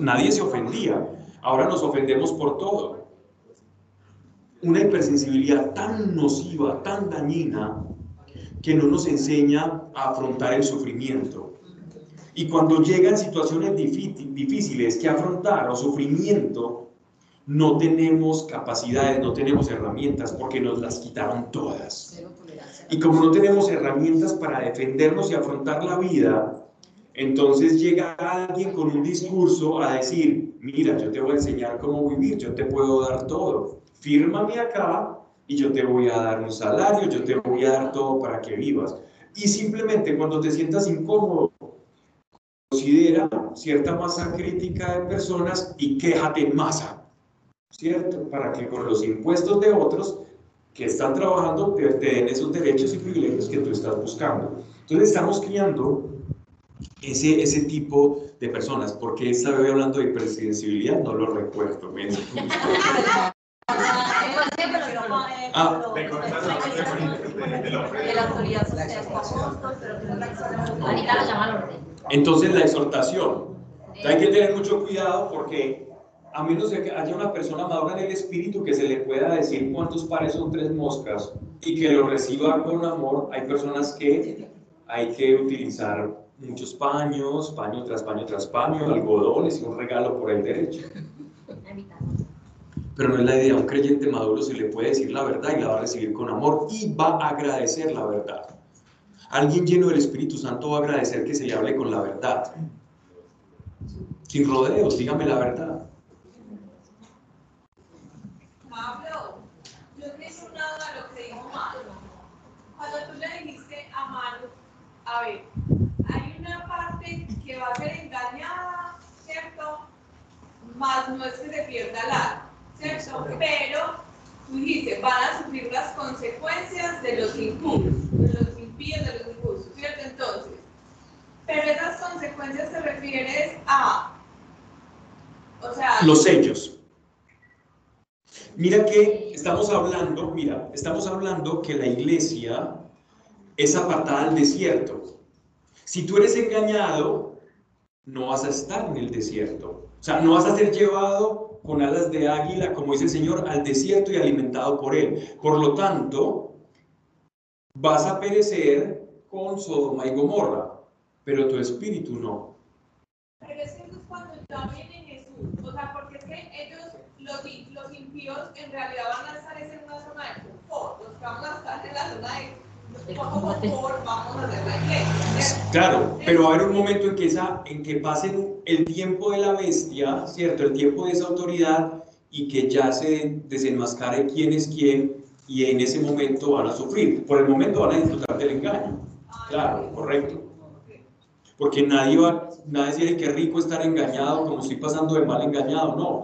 nadie se ofendía. Ahora nos ofendemos por todo. Una hipersensibilidad tan nociva, tan dañina, que no nos enseña a afrontar el sufrimiento. Y cuando llegan situaciones difíciles que afrontar o sufrimiento, no tenemos capacidades, no tenemos herramientas porque nos las quitaron todas. Y como no tenemos herramientas para defendernos y afrontar la vida, entonces llega alguien con un discurso a decir, mira, yo te voy a enseñar cómo vivir, yo te puedo dar todo, fírmame acá y yo te voy a dar un salario, yo te voy a dar todo para que vivas. Y simplemente cuando te sientas incómodo, considera cierta masa crítica de personas y quéjate en masa, ¿cierto? Para que con los impuestos de otros que están trabajando te, te den esos derechos y privilegios que tú estás buscando. Entonces estamos criando ese, ese tipo de personas. porque esta vez hablando de hipersensibilidad? No lo recuerdo. Entonces la exhortación. Hay que tener mucho cuidado porque a menos que haya una persona madura en el espíritu que se le pueda decir cuántos pares son tres moscas y que lo reciba con amor, hay personas que hay que utilizar muchos paños, paño tras paño tras paño, algodones y un regalo por el derecho. Pero no es la idea, un creyente maduro se le puede decir la verdad y la va a recibir con amor y va a agradecer la verdad. Alguien lleno del Espíritu Santo va a agradecer que se le hable con la verdad. Sin rodeos, dígame la verdad. Pablo, yo tengo nada a lo que dijo Manu. Cuando tú le dijiste a Manu, a ver, que va a ser engañada, ¿cierto? Más no es que se pierda la, ¿cierto? Pero tú dijiste, van a sufrir las consecuencias de los de los impíos, de los impulsos, ¿cierto? Entonces, pero esas consecuencias se refieren a, o sea... Los sellos. Mira que estamos hablando, mira, estamos hablando que la iglesia es apartada al desierto. Si tú eres engañado, no vas a estar en el desierto. O sea, no vas a ser llevado con alas de águila, como dice el Señor, al desierto y alimentado por Él. Por lo tanto, vas a perecer con Sodoma y Gomorra, pero tu espíritu no. Pero es que eso es cuando ya viene Jesús. O sea, porque es que ellos, los, los impíos, en realidad van a estar en una zona de confort. Los que van a estar en la zona de Claro, pero va a haber un momento en que, esa, en que pasen el tiempo de la bestia, ¿cierto? El tiempo de esa autoridad y que ya se desenmascare quién es quién y en ese momento van a sufrir. Por el momento van a disfrutar del engaño. Claro, correcto. Porque nadie va, nadie dice que rico estar engañado, como estoy pasando de mal engañado. No,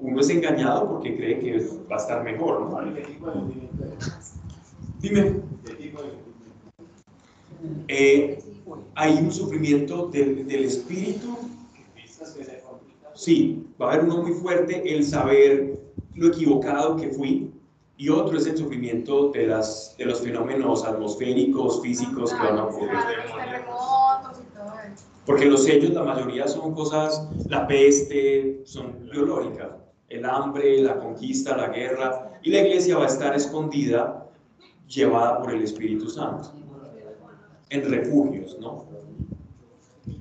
uno es engañado porque cree que va a estar mejor. ¿no? Dime. Eh, hay un sufrimiento del, espíritu Sí, va a haber uno muy fuerte, el saber lo equivocado que fui, y otro es el sufrimiento de, las, de los fenómenos atmosféricos, físicos que van a ocurrir. Porque los sellos, la mayoría son cosas, la peste, son biológicas, el hambre, la conquista, la guerra, y la iglesia va a estar escondida, llevada por el Espíritu Santo, en refugios, ¿no?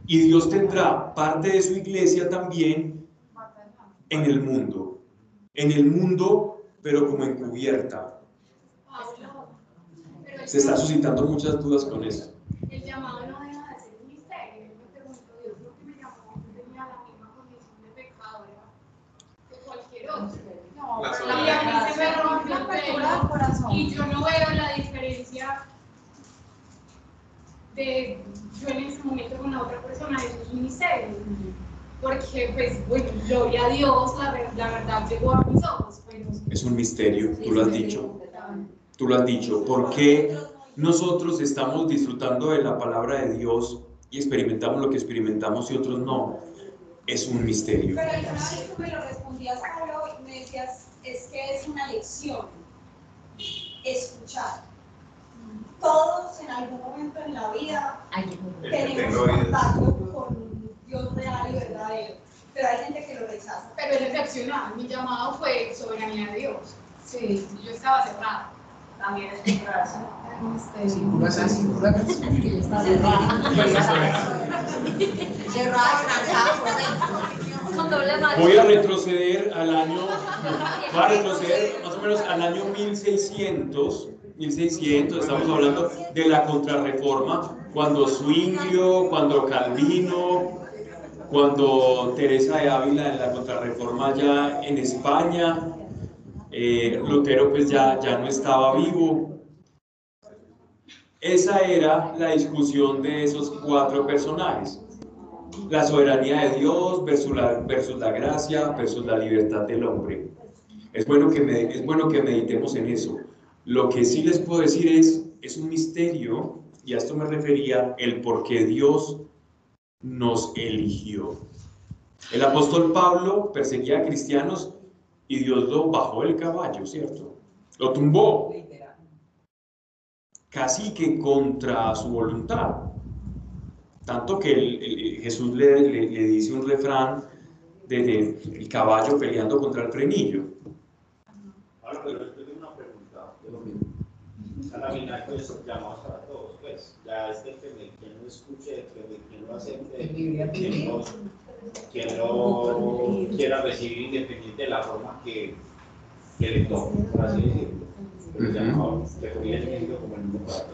Y Dios tendrá parte de su iglesia también en el mundo. En el mundo, pero como encubierta. Se está suscitando muchas dudas con eso. El llamado no deja de ser un misterio. Yo me pregunto, Dios lo que me llamó tenía la misma condición de pecadora que cualquier otro. No, pero la a mí se me rompe el pelo y yo no veo la diferencia de yo en ese momento con la otra persona, eso es un misterio. Porque, pues, bueno, gloria a Dios, la, la verdad llegó a mis ojos. es un misterio, tú lo has dicho. Tú lo has dicho. ¿Por qué nosotros estamos disfrutando de la palabra de Dios y experimentamos lo que experimentamos y otros no? Es un misterio. Pero una vez tú me lo respondías, Pablo, y me decías, es que es una lección escuchar todos en algún momento en la vida tenemos contacto con Dios real y verdadero, pero hay gente que lo rechaza. Pero es excepcional, mi llamado fue soberanía de Dios. Sí, yo estaba cerrada. También es mi corazón. Voy a retroceder al año, voy a retroceder más o menos al año 1600 1600, estamos hablando de la contrarreforma, cuando Zwinglio, cuando Calvino, cuando Teresa de Ávila en la contrarreforma ya en España, eh, Lutero pues ya, ya no estaba vivo. Esa era la discusión de esos cuatro personajes. La soberanía de Dios versus la, versus la gracia versus la libertad del hombre. Es bueno, que es bueno que meditemos en eso. Lo que sí les puedo decir es, es un misterio, y a esto me refería, el por qué Dios nos eligió. El apóstol Pablo perseguía a cristianos y Dios lo bajó del caballo, ¿cierto? Lo tumbó. Casi que contra su voluntad. Tanto que Jesús le, dice un refrán de, el caballo peleando contra el frenillo. la final pues llamamos para todos, pues ya que me, quien no escuche, que quien no acepte, quien no, quien no quiera recibir independiente de la forma que, que le toque, por así decirlo.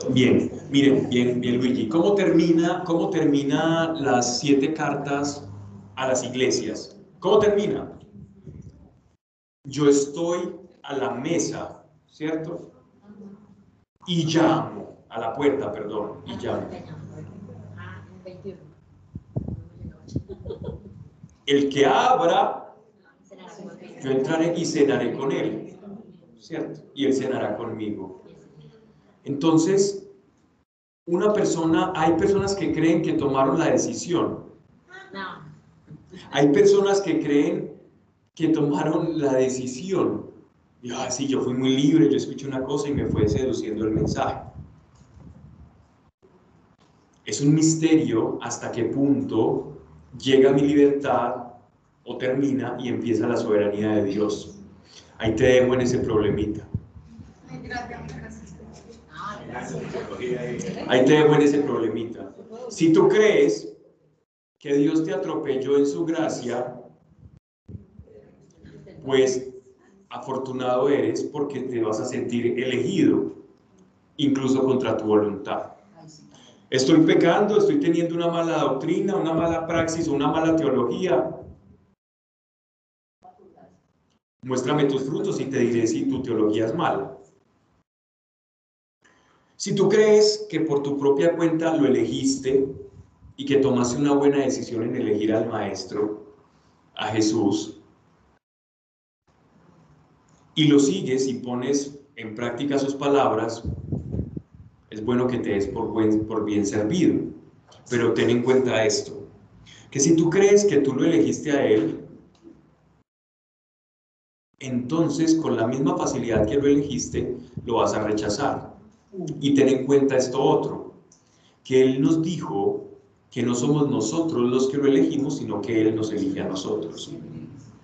Bien, miren, bien, bien Luigi, ¿cómo termina, cómo termina las siete cartas a las iglesias? ¿Cómo termina? Yo estoy a la mesa, ¿cierto? y llamo, a la puerta, perdón, y llamo. El que abra, yo entraré y cenaré con él, ¿cierto? Y él cenará conmigo. Entonces, una persona, hay personas que creen que tomaron la decisión. Hay personas que creen que tomaron la decisión y sí, yo fui muy libre, yo escuché una cosa y me fue seduciendo el mensaje. Es un misterio hasta qué punto llega mi libertad o termina y empieza la soberanía de Dios. Ahí te dejo en ese problemita. Ahí te dejo en ese problemita. Si tú crees que Dios te atropelló en su gracia, pues afortunado eres porque te vas a sentir elegido, incluso contra tu voluntad. Estoy pecando, estoy teniendo una mala doctrina, una mala praxis, una mala teología. Muéstrame tus frutos y te diré si tu teología es mala. Si tú crees que por tu propia cuenta lo elegiste y que tomaste una buena decisión en elegir al Maestro, a Jesús, y lo sigues y pones en práctica sus palabras, es bueno que te des por, buen, por bien servido. Pero ten en cuenta esto, que si tú crees que tú lo elegiste a Él, entonces con la misma facilidad que lo elegiste, lo vas a rechazar. Y ten en cuenta esto otro, que Él nos dijo que no somos nosotros los que lo elegimos, sino que Él nos elige a nosotros.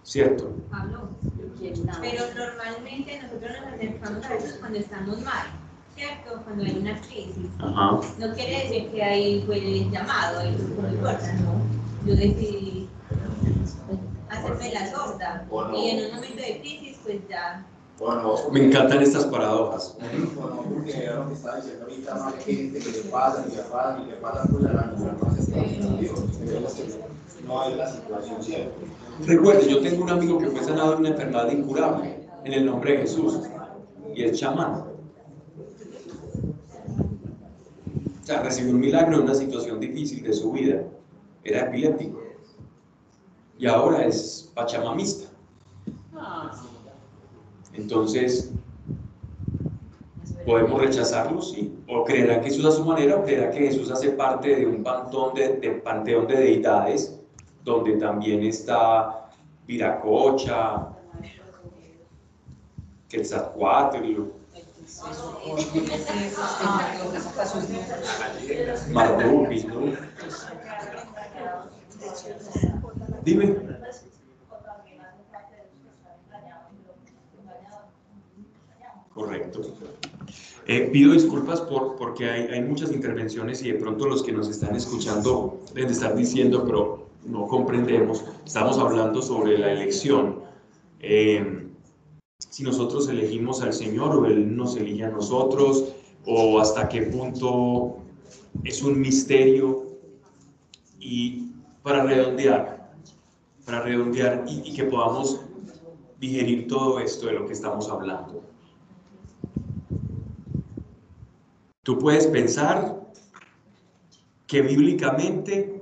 ¿Cierto? Pablo, pero normalmente nosotros nos acercamos a veces cuando estamos mal, ¿cierto? Cuando hay una crisis. Ajá. No quiere decir que ahí fue el llamado, ahí no importa, ¿no? Yo decidí hacerme la sorda. Y en un momento de crisis, pues ya. Bueno, Me encantan estas paradojas. Bueno, porque era lo que estaba diciendo ahorita, más gente que le pasa, y le pasa, y le pasa, pues la no se está Dios. No es la situación siempre. Recuerde, yo tengo un amigo que fue sanado de una enfermedad incurable en el nombre de Jesús y es chamán. O sea, recibió un milagro en una situación difícil de su vida. Era epiléptico. Y ahora es pachamamista. Entonces, ¿podemos rechazarlo? Sí. ¿O creerá que Jesús a su manera o creerá que Jesús hace parte de un pantón de, de panteón de deidades donde también está Viracocha, Quetzalcoatl, Dime. Correcto. Eh, pido disculpas por, porque hay, hay, muchas intervenciones y de pronto los que nos están escuchando deben de estar diciendo, pero no comprendemos. Estamos hablando sobre la elección. Eh, si nosotros elegimos al Señor o Él nos elige a nosotros, o hasta qué punto es un misterio. Y para redondear, para redondear y, y que podamos digerir todo esto de lo que estamos hablando. Tú puedes pensar que bíblicamente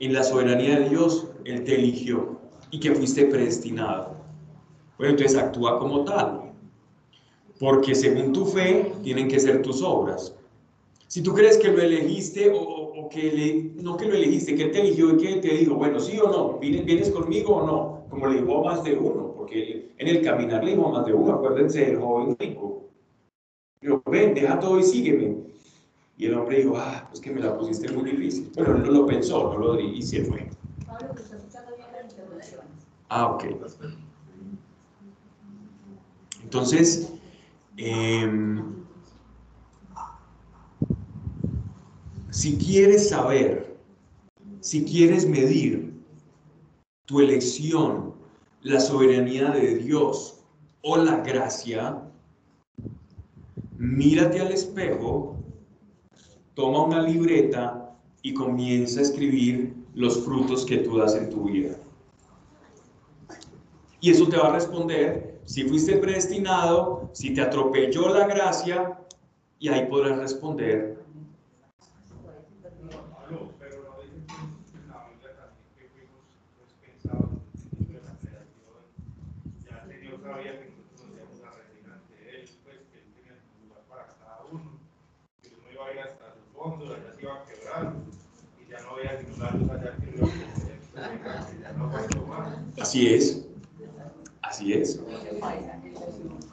en la soberanía de Dios Él te eligió y que fuiste predestinado. Bueno, entonces actúa como tal, porque según tu fe tienen que ser tus obras. Si tú crees que lo elegiste o, o que le, no que lo elegiste, que Él te eligió y que Él te dijo, bueno, sí o no, ¿vienes, vienes conmigo o no, como le dijo a más de uno, porque en el caminar le dijo a más de uno, acuérdense del joven rico. Dijo, ven, deja todo y sígueme. Y el hombre dijo, ah, pues que me la pusiste muy difícil. Él no lo pensó, no lo y se fue. Ah, ok. Entonces, eh, si quieres saber, si quieres medir tu elección, la soberanía de Dios o la gracia, mírate al espejo, toma una libreta y comienza a escribir los frutos que tú das en tu vida. Y eso te va a responder si fuiste predestinado, si te atropelló la gracia, y ahí podrás responder. Así es, así es.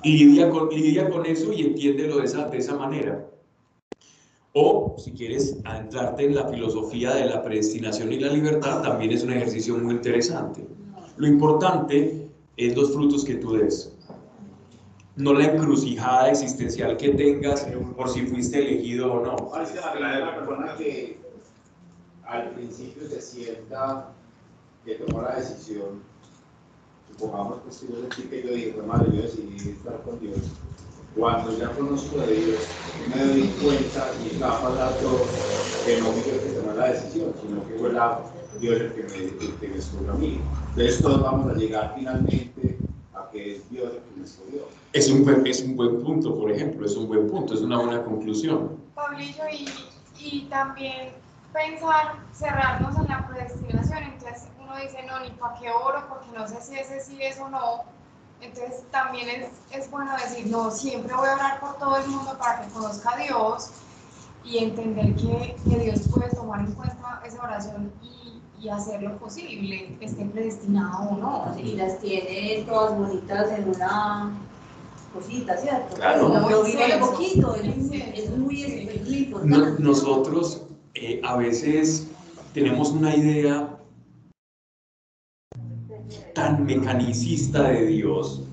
Y lidia con, lidia con eso y entiéndelo de esa, de esa manera. O, si quieres adentrarte en la filosofía de la predestinación y la libertad, también es un ejercicio muy interesante. Lo importante es los frutos que tú des no la encrucijada existencial que tengas por si fuiste elegido o no. La persona que al principio se sienta que tomó la decisión, supongamos pues, que yo sentí que yo dije, madre, yo decidí estar con Dios. Cuando ya conozco de Dios, me doy cuenta y a pasar todo, que no fui yo el que tomó la decisión, sino que fue la, Dios el que me, el que me escogió a mí. Entonces todos vamos a llegar finalmente a que es Dios el que me escogió. Es un, buen, es un buen punto, por ejemplo, es un buen punto, es una buena conclusión. Pablillo, y, y también pensar, cerrarnos en la predestinación, entonces uno dice, no, ni para qué oro, porque no sé si ese sí es o no. Entonces también es, es bueno decir, no, siempre voy a orar por todo el mundo para que conozca a Dios y entender que, que Dios puede tomar en cuenta esa oración y, y hacer lo posible, esté predestinado o no. Y las tiene todas bonitas en una cosita, ¿cierto? Claro. Lo vive poquito, es, muy, importante. nosotros eh, a veces tenemos una idea tan mecanicista de Dios,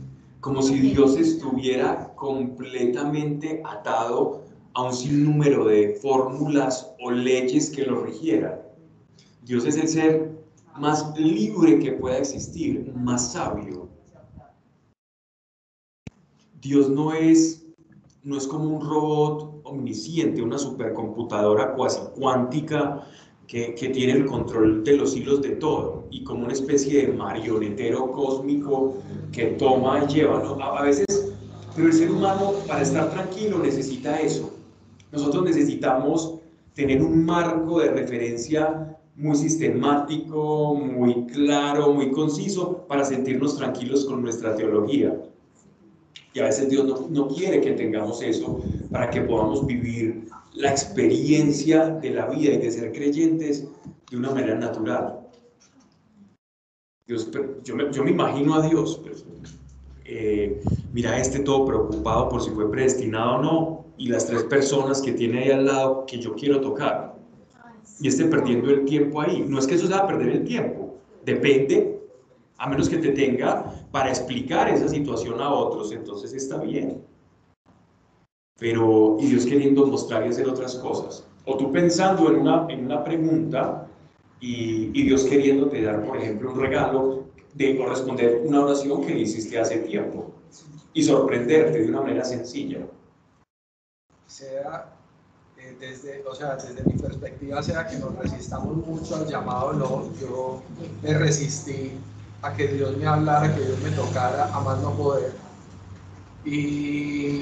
como si Dios estuviera completamente atado a un sinnúmero de fórmulas o leyes que lo rigieran. Dios es el ser más libre que pueda existir, más sabio. Dios no es, no es como un robot omnisciente, una supercomputadora cuasi cuántica que, tiene el control de los hilos de todo y como una especie de marionetero cósmico que toma y lleva. A, a veces, pero el ser humano para estar tranquilo necesita eso. Nosotros necesitamos tener un marco de referencia muy sistemático, muy claro, muy conciso para sentirnos tranquilos con nuestra teología. Y a veces Dios no, no, quiere que tengamos eso para que podamos vivir la experiencia de la vida y de ser creyentes de una manera natural. Dios, yo, me, imagino a Dios, pues, eh, mira este todo preocupado por si fue predestinado o no, y las tres personas que tiene ahí al lado que yo quiero tocar y esté perdiendo el tiempo ahí. No es que eso sea perder el tiempo, depende, a menos que te tenga para explicar esa situación a otros, entonces está bien. Pero, y Dios queriendo mostrar y hacer otras cosas. O tú pensando en una, en una pregunta y, y Dios queriéndote dar, por ejemplo, un regalo de corresponder una oración que le hiciste hace tiempo y sorprenderte de una manera sencilla. Sea desde, o sea, desde mi perspectiva sea que nos resistamos mucho al llamado, no, yo me resistí a que Dios me hablara, que Dios me tocara, a más no poder. Y,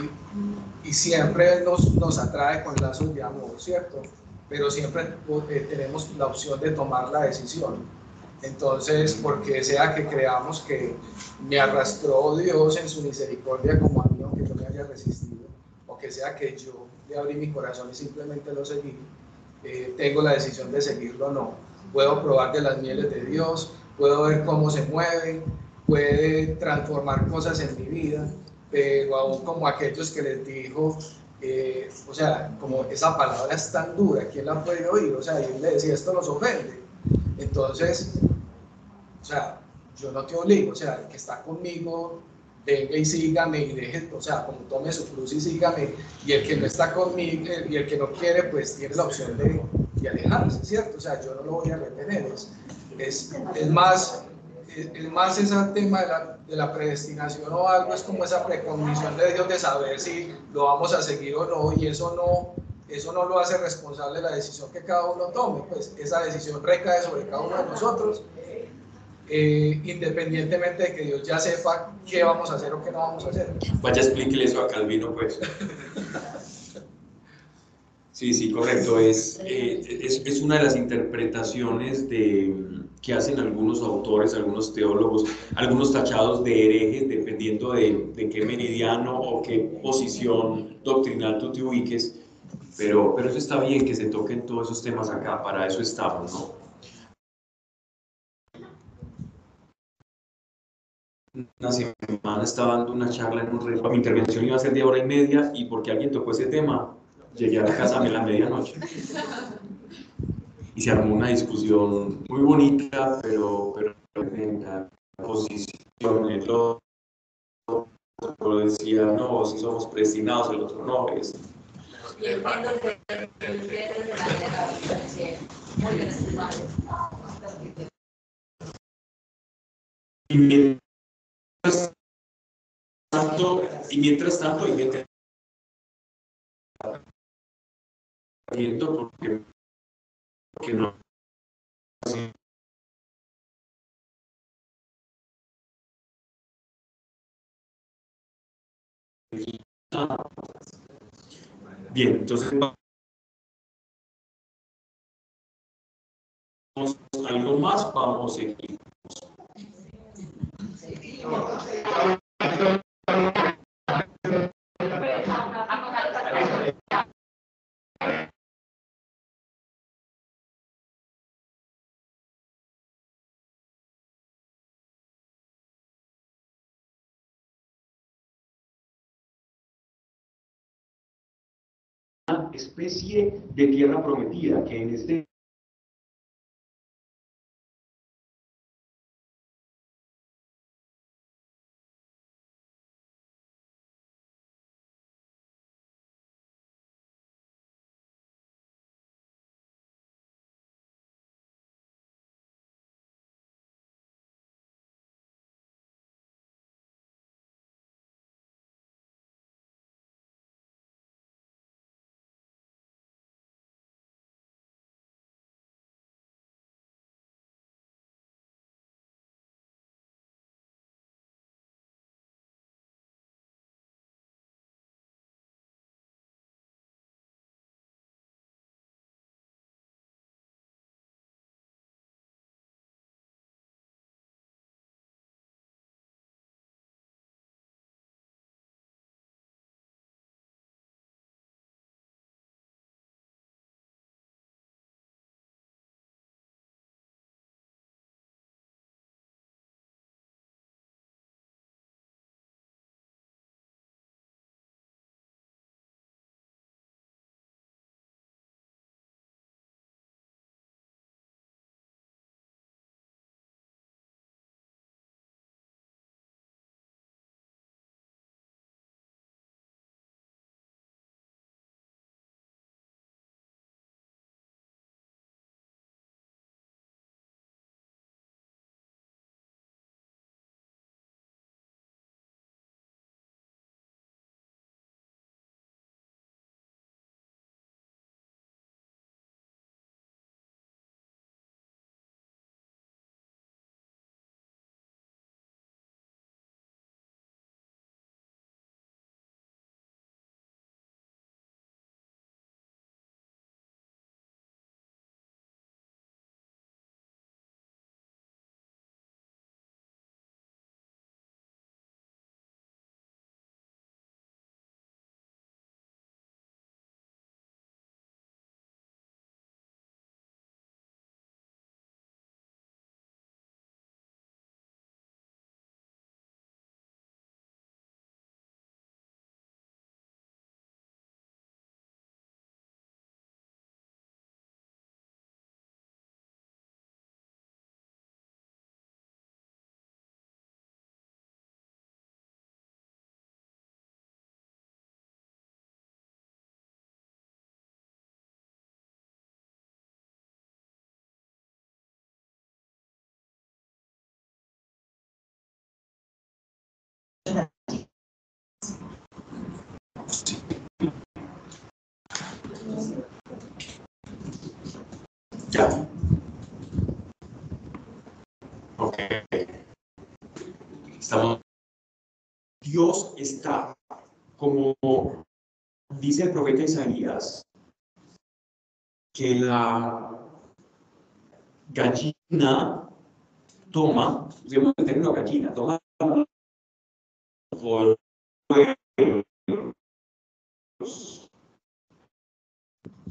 y siempre nos, nos atrae con lazos de amor, ¿cierto? Pero siempre eh, tenemos la opción de tomar la decisión. Entonces, porque sea que creamos que me arrastró Dios en su misericordia como a mí, aunque yo me haya resistido, o que sea que yo de abrir mi corazón y simplemente lo seguí, eh, tengo la decisión de seguirlo o no. Puedo probar de las mieles de Dios, puedo ver cómo se mueve, puede transformar cosas en mi vida, pero como aquellos que les dijo, eh, o sea, como esa palabra es tan dura, ¿quién la puede oír? O sea, y él le decía, esto nos ofende. Entonces, o sea, yo no te obligo, o sea, el que está conmigo venga y sígame y deje, o sea, como tome su cruz y sígame, y el que no está conmigo y el que no quiere, pues tiene la opción de, de alejarse, ¿cierto? O sea, yo no lo voy a retener, es, es, es más, es, más ese tema de la, de la, predestinación o algo, es como esa precognición de Dios de saber si lo vamos a seguir o no, y eso no, eso no lo hace responsable de la decisión que cada uno tome, pues esa decisión recae sobre cada uno de nosotros eh, independientemente de que Dios ya sepa qué vamos a hacer o qué no vamos a hacer. Vaya, explíquele eso a Calvino, pues. Sí, sí, correcto. Es, eh, una de las interpretaciones de, que hacen algunos autores, algunos teólogos, algunos tachados de herejes, dependiendo de, de qué meridiano o qué posición doctrinal tú te ubiques. Pero, pero eso está bien que se toquen todos esos temas acá, para eso estamos, ¿no? una semana estaba dando una charla en un reto. Mi intervención iba a ser de hora y media y porque alguien tocó ese tema, llegué a la casa a la medianoche. Y se armó una discusión muy bonita, pero, pero en la posición, el otro decía, no, si somos predestinados, el otro no. Es... Y y tanto, y mientras tanto hay gente porque, porque no Bien, entonces algo más, vamos a seguir. Especie de tierra prometida que en este Ya. Ok. Estamos. Dios está como dice el profeta Isaías, que la gallina toma, digamos que una gallina, toma por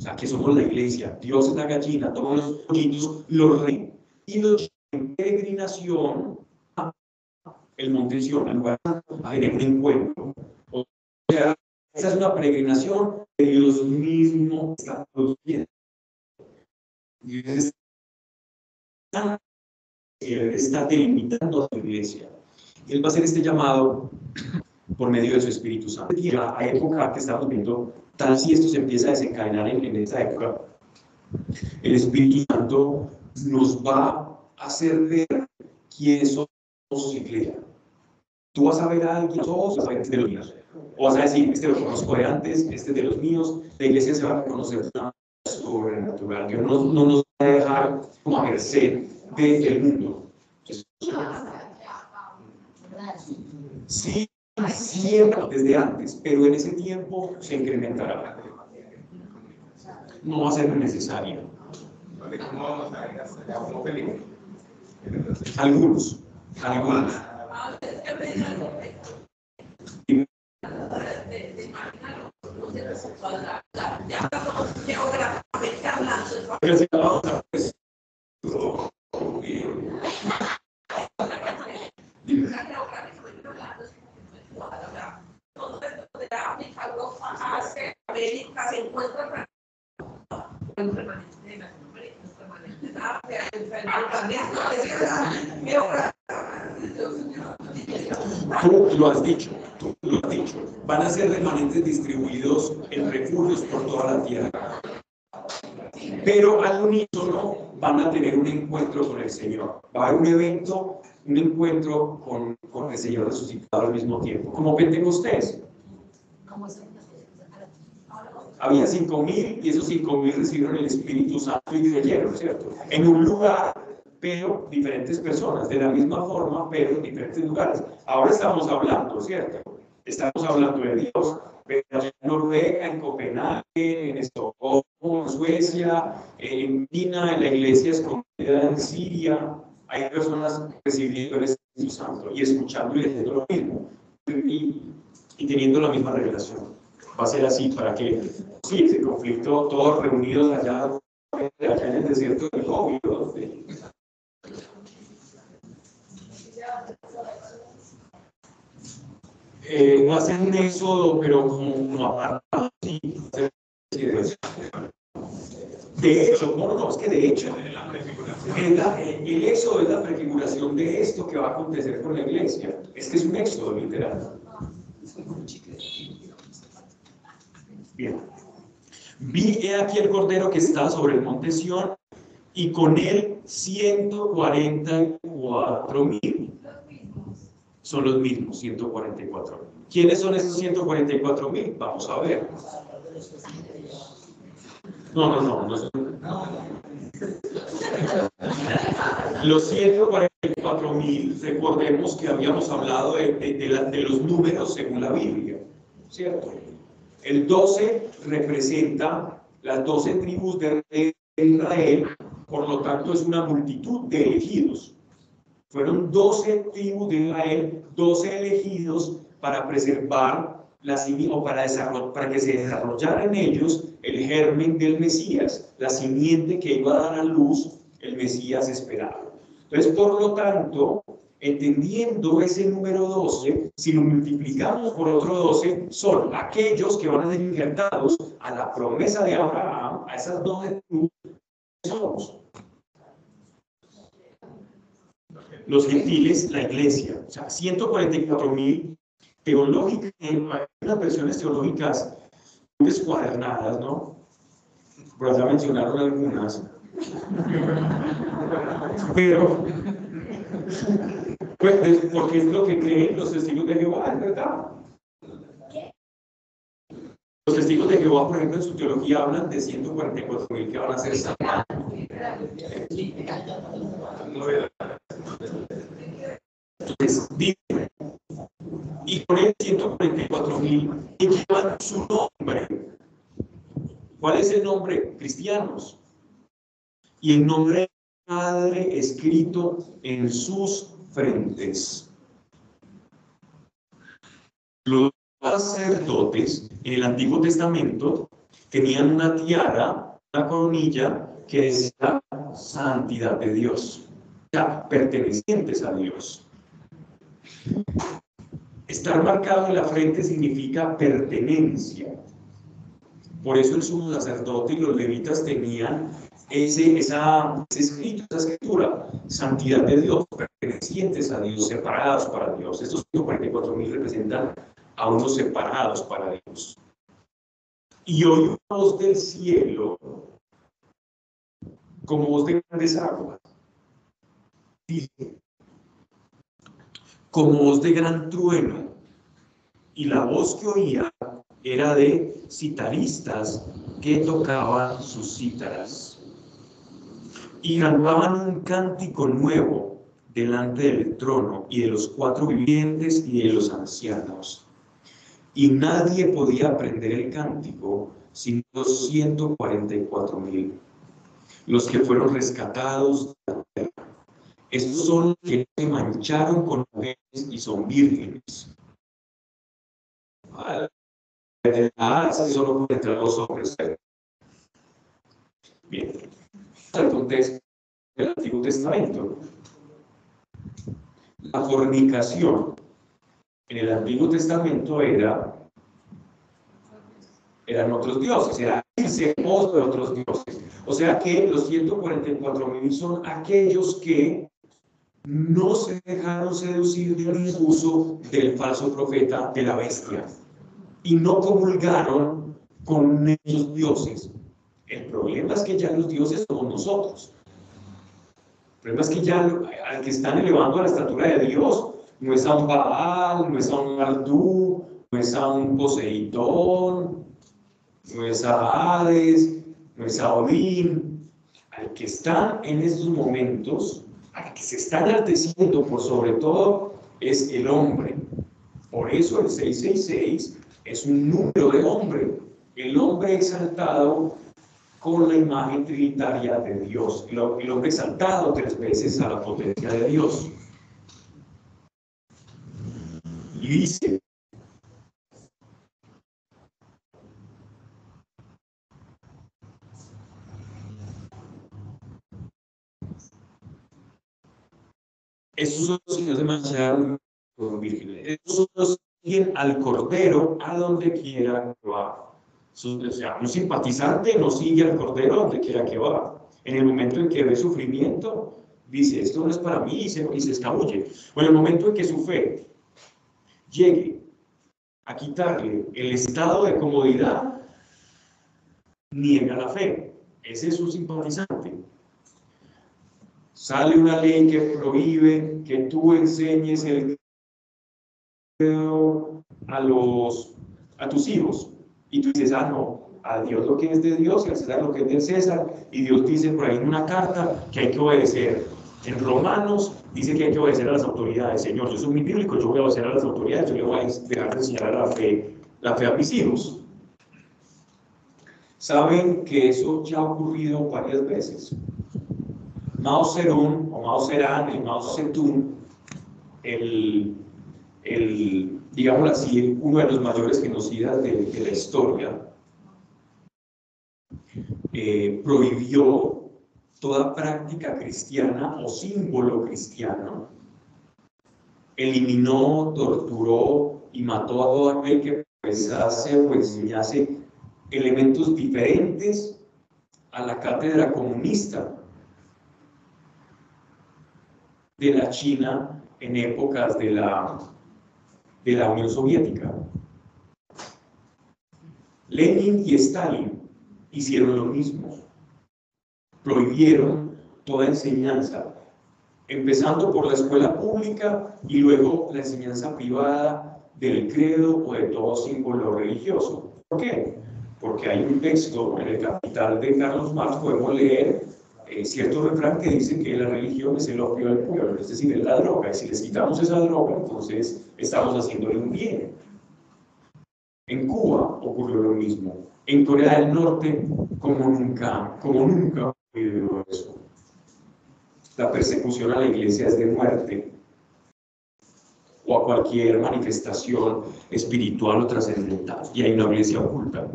o sea, que somos la iglesia. Dios es la gallina, toma los pollitos, los rey y los en peregrinación a el monte Sion, al lugar a un encuentro. O sea, esa es una peregrinación que Dios mismo está produciendo. Dios está, está delimitando a su iglesia. Y Él va a hacer este llamado por medio de su Espíritu Santo. Y la época que estamos viendo tal si esto se empieza a desencadenar en, en esta época, el Espíritu Santo nos va a hacer ver quiénes somos iglesia. Tú vas a ver a alguien, todos vas a ver este de los míos. O vas a decir, este lo conozco de antes, este de los míos. La iglesia se va a reconocer sobrenatural. Dios no, no nos va a dejar como a merced del mundo. Sí, siempre desde antes, pero en ese tiempo se incrementará. No va a ser necesario. Algunos, algunos. África, Europa, Ásia, América, permanente de Tú lo has dicho, tú lo has dicho. Van a ser remanentes distribuidos en refugios por toda la tierra. Pero al unísono van a tener un encuentro con el Señor. Va a haber un evento, un encuentro con, con el Señor resucitado al mismo tiempo. Como Pentecostés. Había cinco mil y esos cinco mil recibieron el Espíritu Santo y creyeron, ¿cierto? En un lugar, pero diferentes personas, de la misma forma, pero en diferentes lugares. Ahora estamos hablando, ¿cierto? Estamos hablando de Dios, pero en Noruega, en Copenhague, en Estocolmo, en Suecia, en China, en la iglesia escondida en Siria, hay personas recibiendo el Espíritu Santo y escuchando y leyendo lo mismo y, y teniendo la misma revelación va a ser así para que, sí, ese conflicto, todos reunidos allá, allá en el desierto del Gobi, eh, no hacen un éxodo, pero como, apartado, sí. De hecho, no, no, es que de hecho, el, el éxodo es la prefiguración de esto que va a acontecer con la iglesia. Es que es un éxodo literal. Bien. Vi he aquí el cordero que está sobre el monte Sión y con él 144 mil. Son los mismos, 144 mil. ¿Quiénes son esos 144 mil? Vamos a ver. No, no, no. no Los 144 mil, recordemos que habíamos hablado de los números según la Biblia, ¿cierto? El 12 representa las 12 tribus de Israel, por lo tanto es una multitud de elegidos. Fueron 12 tribus de Israel, 12 elegidos para preservar la, o para, para que se desarrollara en ellos el germen del Mesías, la simiente que iba a dar a luz el Mesías esperado. Entonces, por lo tanto, entendiendo ese número 12, si lo multiplicamos por otro 12, son aquellos que van a ser injertados a la promesa de Abraham, a esas 12 somos. Los gentiles, la iglesia, o sea, 144 mil teológicas, en las versiones teológicas descuadernadas, ¿no? Por allá mencionaron algunas. Pero pues, porque es lo que creen los testigos de Jehová, es verdad. Los testigos de Jehová, por ejemplo, en su teología hablan de 144 mil que van a ser salvados. Entonces, dice, y con el 144 mil llevan su nombre. ¿Cuál es el nombre? Cristianos. Y el nombre Padre escrito en sus frentes. Los sacerdotes en el Antiguo Testamento tenían una tiara, una coronilla que decía santidad de Dios, ya pertenecientes a Dios. Estar marcado en la frente significa pertenencia. Por eso el sumo sacerdote y los levitas tenían ese, esa, escritura, santidad de Dios, pertenecientes a Dios, separados para Dios. Estos 144 mil representan a unos separados para Dios. Y hoy una voz del cielo, como voz de grandes aguas, como voz de gran trueno, y la voz que oía era de citaristas que tocaban sus cítaras y cantaban un cántico nuevo delante del trono y de los cuatro vivientes y de los ancianos. Y nadie podía aprender el cántico sino los 144 mil, los que fueron rescatados Estos son los que se mancharon con mujeres y son vírgenes. Ah, solo entre los hombres. Bien contexto del Antiguo Testamento. La fornicación en el Antiguo Testamento era eran otros dioses, era esposo de otros dioses. O sea que los 144 mil son aquellos que no se dejaron seducir del uso del falso profeta de la bestia y no comulgaron con esos dioses. El problema es que ya los dioses somos nosotros. El problema es que ya al que están elevando a la estatura de Dios no es a un Baal, no es a un Mardú, no es a un Poseidón, no es a Hades, no es a Odín. Al que está en estos momentos, al que se está enalteciendo por sobre todo, es el hombre. Por eso el 666 es un número de hombre. El hombre exaltado con la imagen trinitaria de Dios. El hombre exaltado tres veces a la potencia de Dios. Y dice, Estos son los hijos de con vírgenes. Estos son siguen al Cordero a donde quiera que O sea, un simpatizante no sigue al Cordero donde quiera que va. En el momento en que ve sufrimiento, dice, esto no es para mí y se, escabulle. O en el momento en que su fe llegue a quitarle el estado de comodidad, niega la fe. Ese es un simpatizante. Sale una ley que prohíbe que tú enseñes el a a tus hijos y tú dices, ah, no, a Dios lo que es de Dios y al César lo que es de César y Dios dice por ahí en una carta que hay que obedecer. En Romanos dice que hay que obedecer a las autoridades. Señor, yo soy muy bíblico, yo voy a obedecer a las autoridades, yo le voy a dejar de enseñar la fe, la fe a mis hijos. Saben que eso ya ha ocurrido varias veces. Mao Zedong o Mao Zedong, el Mao Zedong, el, el, digamos así, uno de los mayores genocidas de, la historia, eh, prohibió toda práctica cristiana o símbolo cristiano, eliminó, torturó y mató a todo aquel que pensase o enseñase elementos diferentes a la cátedra comunista de la China en épocas de la, de la Unión Soviética. Lenin y Stalin hicieron lo mismo. Prohibieron toda enseñanza, empezando por la escuela pública y luego la enseñanza privada del credo o de todo símbolo religioso. ¿Por qué? Porque hay un texto en el Capital de Carlos Marx, podemos leer eh, cierto refrán que dice que la religión es el opio del pueblo, es decir, es la droga, y si les quitamos esa droga, entonces estamos haciéndole un bien. En Cuba ocurrió lo mismo, en Corea del Norte como nunca, como nunca ocurrido eso. La persecución a la iglesia es de muerte o a cualquier manifestación espiritual o trascendental, y hay una iglesia oculta.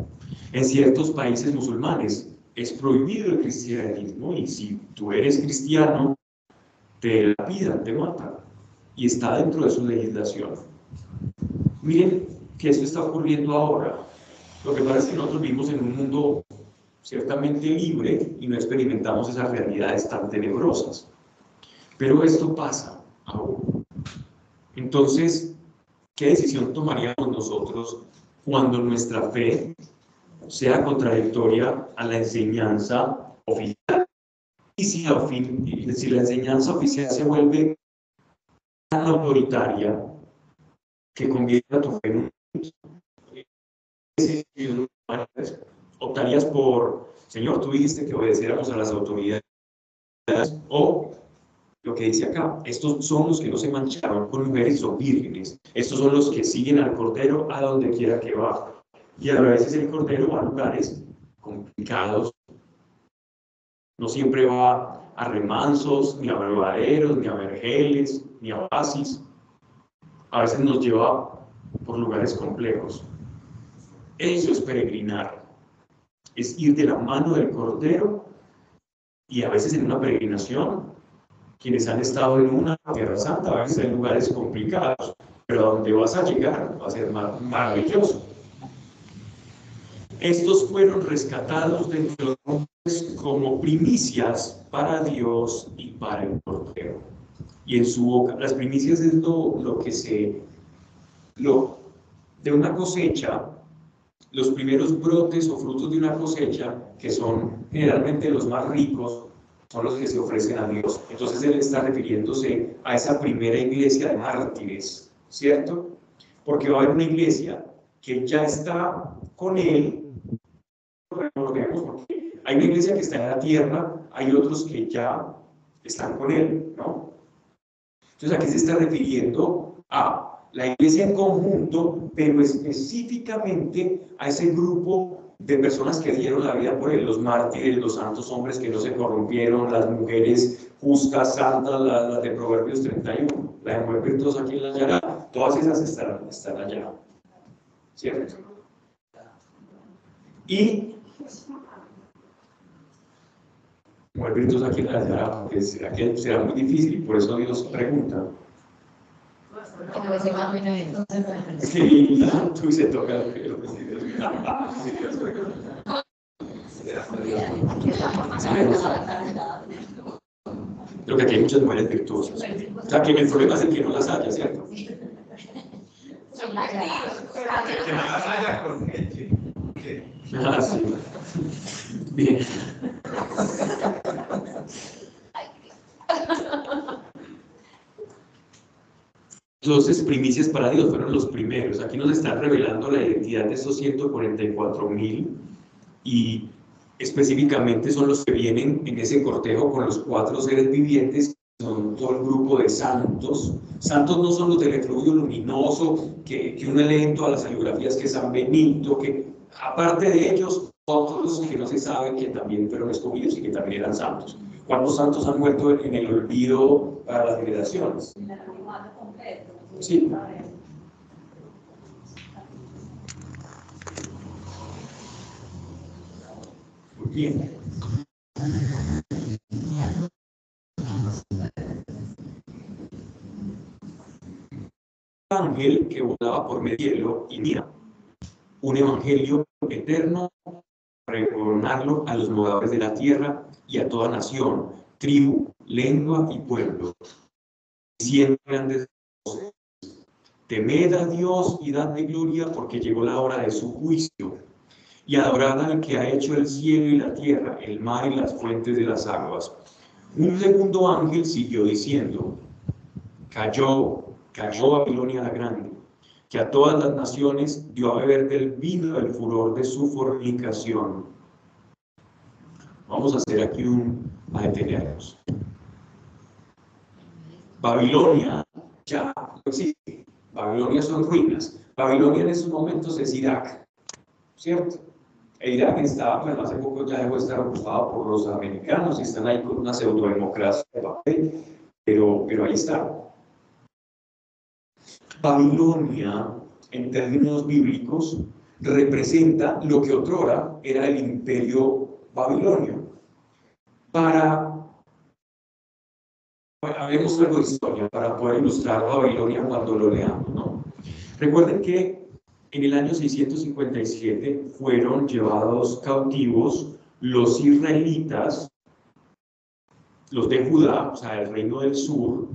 En ciertos países musulmanes es prohibido el cristianismo y si tú eres cristiano, te lapidan, te matan. Y está dentro de su legislación. Miren que esto está ocurriendo ahora. Lo que pasa es que nosotros vivimos en un mundo ciertamente libre y no experimentamos esas realidades tan tenebrosas. Pero esto pasa ahora. Entonces, ¿qué decisión tomaríamos nosotros cuando nuestra fe sea contradictoria a la enseñanza oficial. Y si si la enseñanza oficial se vuelve autoritaria que convierte a tu fe en un... Optarías por, Señor, tú dijiste que obedeciéramos a las autoridades o lo que dice acá, estos son los que no se mancharon con mujeres o vírgenes, estos son los que siguen al Cordero a donde quiera que va. Y a veces el cordero va a lugares complicados. No siempre va a remansos, ni a verdaderos, ni a vergeles, ni a oasis. A veces nos lleva por lugares complejos. Eso es peregrinar. Es ir de la mano del cordero y a veces en una peregrinación, quienes han estado en una tierra santa, a veces en lugares complicados, pero a donde vas a llegar va a ser maravilloso. estos fueron rescatados dentro de los hombres como primicias para Dios y para el portero. Y en su boca, las primicias es lo, lo que se, lo, de una cosecha, los primeros brotes o frutos de una cosecha, que son generalmente los más ricos, son los que se ofrecen a Dios. Entonces él está refiriéndose a esa primera iglesia de mártires, ¿cierto? Porque va a haber una iglesia que ya está con él. Hay una iglesia que está en la tierra, hay otros que ya están con él, ¿no? Entonces aquí se está refiriendo a la iglesia en conjunto, pero específicamente a ese grupo de personas que dieron la vida por él, los mártires, los santos hombres que no se corrompieron, las mujeres justas, santas, las, de Proverbios 31, la de mujer virtuosa aquí en la llana, todas esas están, están allá. ¿Cierto? Y mujer virtuosa aquí en la llana, porque será, que será muy difícil y por eso Dios pregunta. Sí, tú se toca el pelo. Creo que aquí hay muchas mujeres virtuosas. O sea, que el problema es el que no las haya, ¿cierto? Que no las haya con leche. Ah, sí. Bien. Entonces, primicias para Dios fueron los primeros. Aquí nos está revelando la identidad de esos 144 mil y específicamente son los que vienen en ese cortejo con los cuatro seres vivientes, son todo el grupo de santos. Santos no son los del efluvio luminoso, que, que uno lee en todas las aligrafías que San Benito, que aparte de ellos, otros que no se sabe que también fueron escogidos y que también eran santos. ¿Cuántos santos han muerto en el olvido para las generaciones? Sí. Muy. Ángel que volaba por medio y mira, un evangelio eterno para pregonarlo a los moradores de la tierra y a toda nación, tribu, lengua y pueblo, siendo grandes Temed a Dios y dadle gloria porque llegó la hora de su juicio. Y adorad al que ha hecho el cielo y la tierra, el mar y las fuentes de las aguas. Un segundo ángel siguió diciendo, cayó, cayó Babilonia la grande, que a todas las naciones dio a beber del vino del furor de su fornicación. Vamos a hacer aquí un, a detenernos. Babilonia ya no existe. Babilonia son ruinas. Babilonia en esos momentos es Irak, ¿cierto? E Irak estaba, bueno, hace poco ya dejó de estar ocupado por los americanos y están ahí con una pseudo-democracia de papel, pero, pero ahí está. Babilonia, en términos bíblicos, representa lo que otrora era el imperio babilonio. Para haremos algo de historia para poder ilustrar Babilonia cuando lo leamos. ¿no? Recuerden que en el año 657 fueron llevados cautivos los israelitas, los de Judá, o sea, el reino del sur,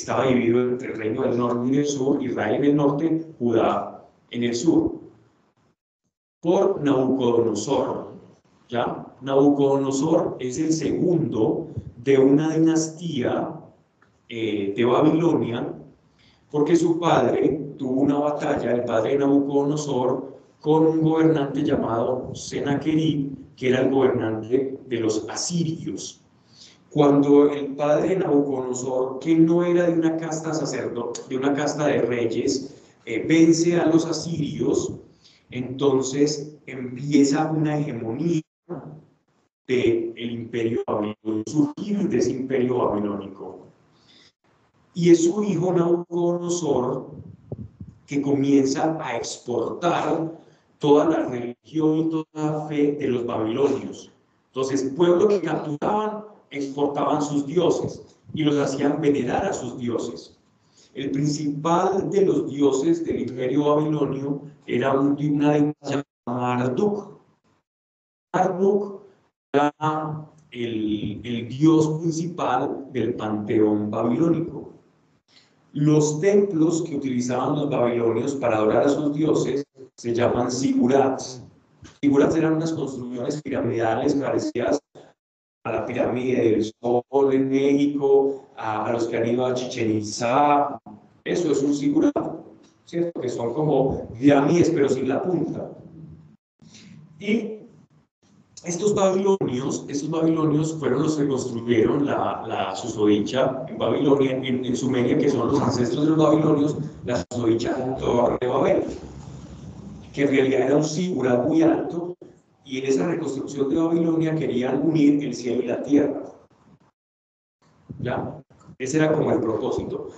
estaba dividido entre el reino del norte y del sur, Israel en el norte, Judá en el sur, por Nabucodonosor. ¿ya? Nabucodonosor es el segundo de una dinastía eh, de Babilonia, porque su padre tuvo una batalla, el padre de Nabucodonosor, con un gobernante llamado Sennacherib, que era el gobernante de los asirios. Cuando el padre de Nabucodonosor, que no era de una casta sacerdote, de una casta de reyes, eh, vence a los asirios, entonces empieza una hegemonía del imperio babilónico, surgir de ese imperio babilónico. Y es su hijo Nabucodonosor que comienza a exportar toda la religión y toda la fe de los babilonios. Entonces, pueblo que capturaban, exportaban sus dioses y los hacían venerar a sus dioses. El principal de los dioses del imperio babilonio era un, una Marduk. Marduk era el, el dios principal del panteón babilónico. Los templos que utilizaban los babilonios para adorar a sus dioses se llaman sigurats. Sigurats eran unas construcciones piramidales parecidas a la pirámide del Sol en México, a, los que han ido a Chichen Itza. Eso es un sigurat, ¿cierto? Que son como pirámides pero sin la punta. Y estos babilonios, estos babilonios fueron los que construyeron la, la susodicha en Babilonia, en, Sumeria, que son los ancestros de los babilonios, la susodicha de Babel, que en realidad era un sigurat muy alto, y en esa reconstrucción de Babilonia querían unir el cielo y la tierra. ¿Ya? Ese era como el propósito.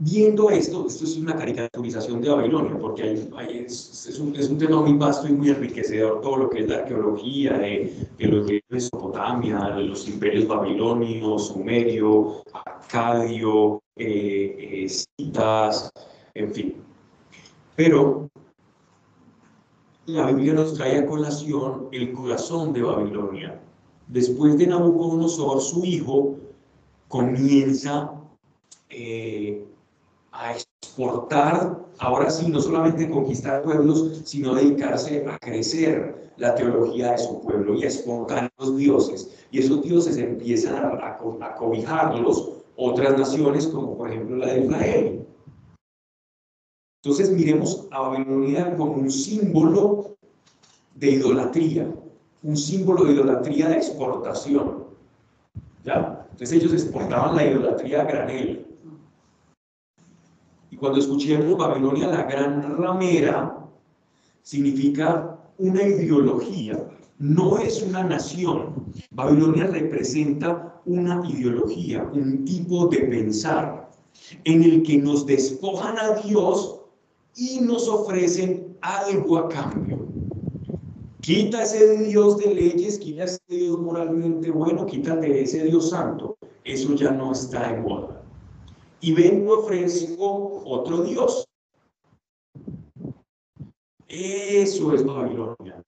Viendo esto, esto es una caricaturización de Babilonia, porque hay, es, un, es, un, tema muy vasto y muy enriquecedor, todo lo que es la arqueología de, de lo que es Mesopotamia, de los imperios babilonios, sumerio, acadio, eh, eh, citas, en fin. Pero la Biblia nos trae a colación el corazón de Babilonia. Después de Nabucodonosor, su hijo comienza eh, a exportar, ahora sí, no solamente conquistar pueblos, sino dedicarse a crecer la teología de su pueblo y a exportar los dioses. Y esos dioses empiezan a, a cobijarlos otras naciones, como por ejemplo la de Israel. Entonces miremos a Babilonia como un símbolo de idolatría, un símbolo de idolatría de exportación. ¿Ya? Entonces ellos exportaban la idolatría a granel. Y cuando escuchemos Babilonia la gran ramera, significa una ideología, no es una nación. Babilonia representa una ideología, un tipo de pensar en el que nos despojan a Dios y nos ofrecen algo a cambio. Quita ese Dios de leyes, quita ese Dios moralmente bueno, quítate ese Dios santo. Eso ya no está en moda. Y vengo ofrezco otro Dios. Eso es Babilonia.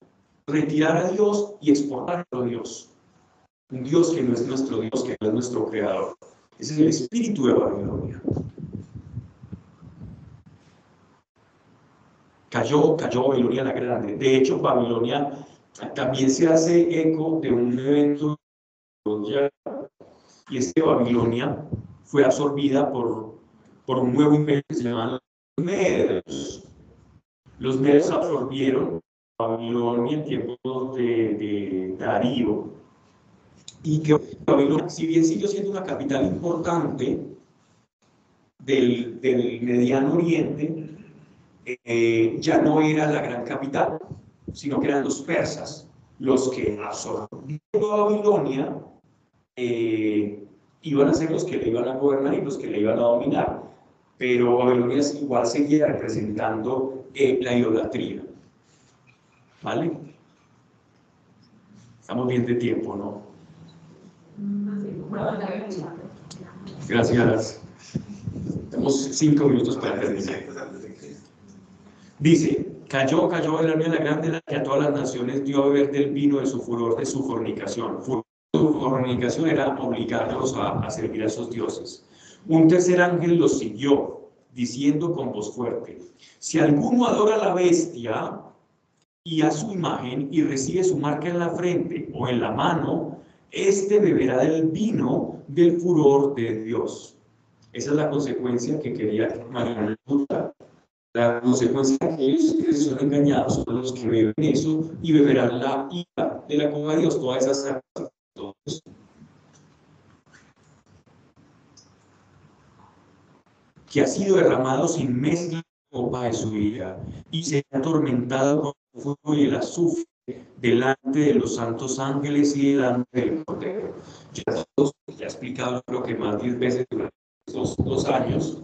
Retirar a Dios y exportar a Dios. Un Dios que no es nuestro Dios, que no es nuestro creador. Ese es el espíritu de Babilonia. Cayó, cayó Babilonia la Grande. De hecho, Babilonia también se hace eco de un evento y es que Babilonia fue absorbida por, por un nuevo imperio que se llama los medios. Los medios absorbieron Babilonia en tiempos de, de Darío y que Babilonia, si bien siguió siendo una capital importante del, del Mediano Oriente, eh, ya no era la gran capital, sino que eran los persas los que absorbieron Babilonia, eh, iban a ser los que le iban a gobernar y los que le iban a dominar. Pero Babilonia igual seguía representando eh, la idolatría. ¿Vale? Estamos bien de tiempo, ¿no? Gracias. Tenemos cinco minutos para terminar. Dice, cayó, cayó Babilonia la grande, que a todas las naciones dio a beber del vino de su furor, de su fornicación. Su fornicación era obligarlos a, a servir a esos dioses. Un tercer ángel los siguió, diciendo con voz fuerte, si alguno adora a la bestia y a su imagen y recibe su marca en la frente o en la mano, éste beberá del vino del furor de Dios. Esa es la consecuencia que quería María la consecuencia de aquellos que son engañados son los que beben eso y beberán la ira de la copa de Dios, todas esas cosas. que ha sido derramado sin mezcla copa de su ira y se ha atormentado con el fuego y el azufre delante de los santos ángeles y delante del Cordero. Ya, ya he explicado creo que más 10 veces durante estos dos años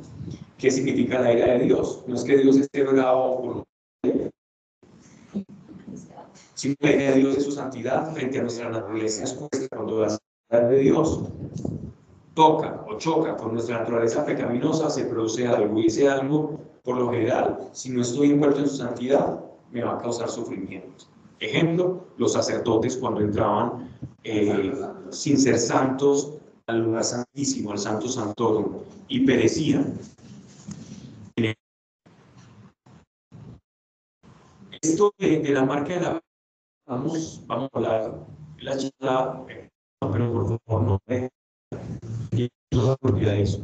¿Qué significa la ira de Dios? No es que Dios esté bravo por sino la ira de Dios es su santidad frente a nuestra naturaleza es cuando la santidad de Dios toca o choca con nuestra naturaleza pecaminosa, se produce algo y ese algo, por lo general, si no estoy envuelto en su santidad, me va a causar sufrimientos. Ejemplo, los sacerdotes cuando entraban eh, sin ser santos al lugar santísimo, al santo santorum, y perecían. Esto de, la marca de la... Vamos, vamos a hablar la charla, pero por favor no me... de eso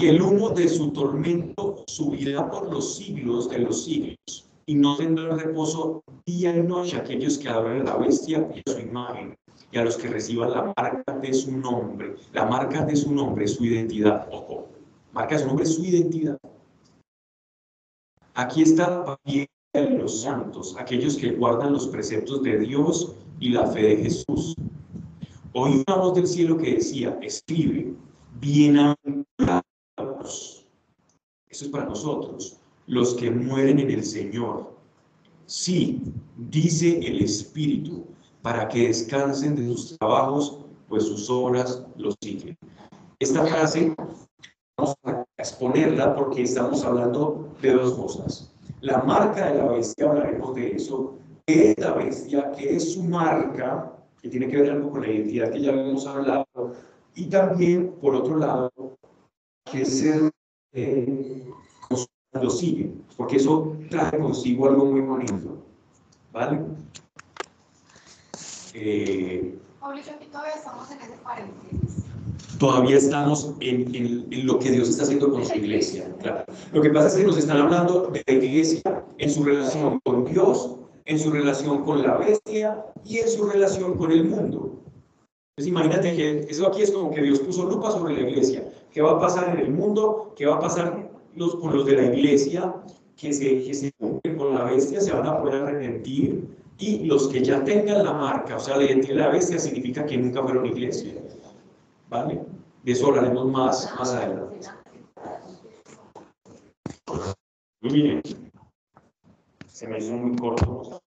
y el humo de su tormento subirá por los siglos de los siglos, y no tendrá reposo día y noche aquellos que adoran a la bestia y a su imagen, y a los que reciban la marca de su nombre. La marca de su nombre su identidad. Ojo, marca de su nombre su identidad. Aquí está los santos, aquellos que guardan los preceptos de Dios y la fe de Jesús. Oí una voz del cielo que decía, escribe, bienaventurados eso es para nosotros, los que mueren en el Señor. Sí, dice el Espíritu, para que descansen de sus trabajos, pues sus obras los siguen. Esta frase vamos a exponerla porque estamos hablando de dos cosas. La marca de la bestia, hablaremos de eso. ¿Qué es la bestia? ¿Qué es su marca? Que tiene que ver algo con la identidad que ya hemos hablado. Y también, por otro lado, que es el eh, sigue, porque eso trae consigo algo muy bonito. ¿Vale? Eh, todavía estamos en ese paréntesis. Todavía estamos en, en, lo que Dios está haciendo con su iglesia. Lo que pasa es que nos están hablando de la iglesia en su relación con Dios, en su relación con la bestia y en su relación con el mundo. Entonces imagínate que eso aquí es como que Dios puso lupa sobre la iglesia. ¿Qué va a pasar en el mundo? ¿Qué va a pasar los, con los de la iglesia que se, que con la bestia se van a poder arrepentir y los que ya tengan la marca, o sea, la identidad de la bestia significa que nunca fueron iglesia. ¿Vale? De eso hablaremos más, más adelante. Muy bien. Se me hizo muy corto.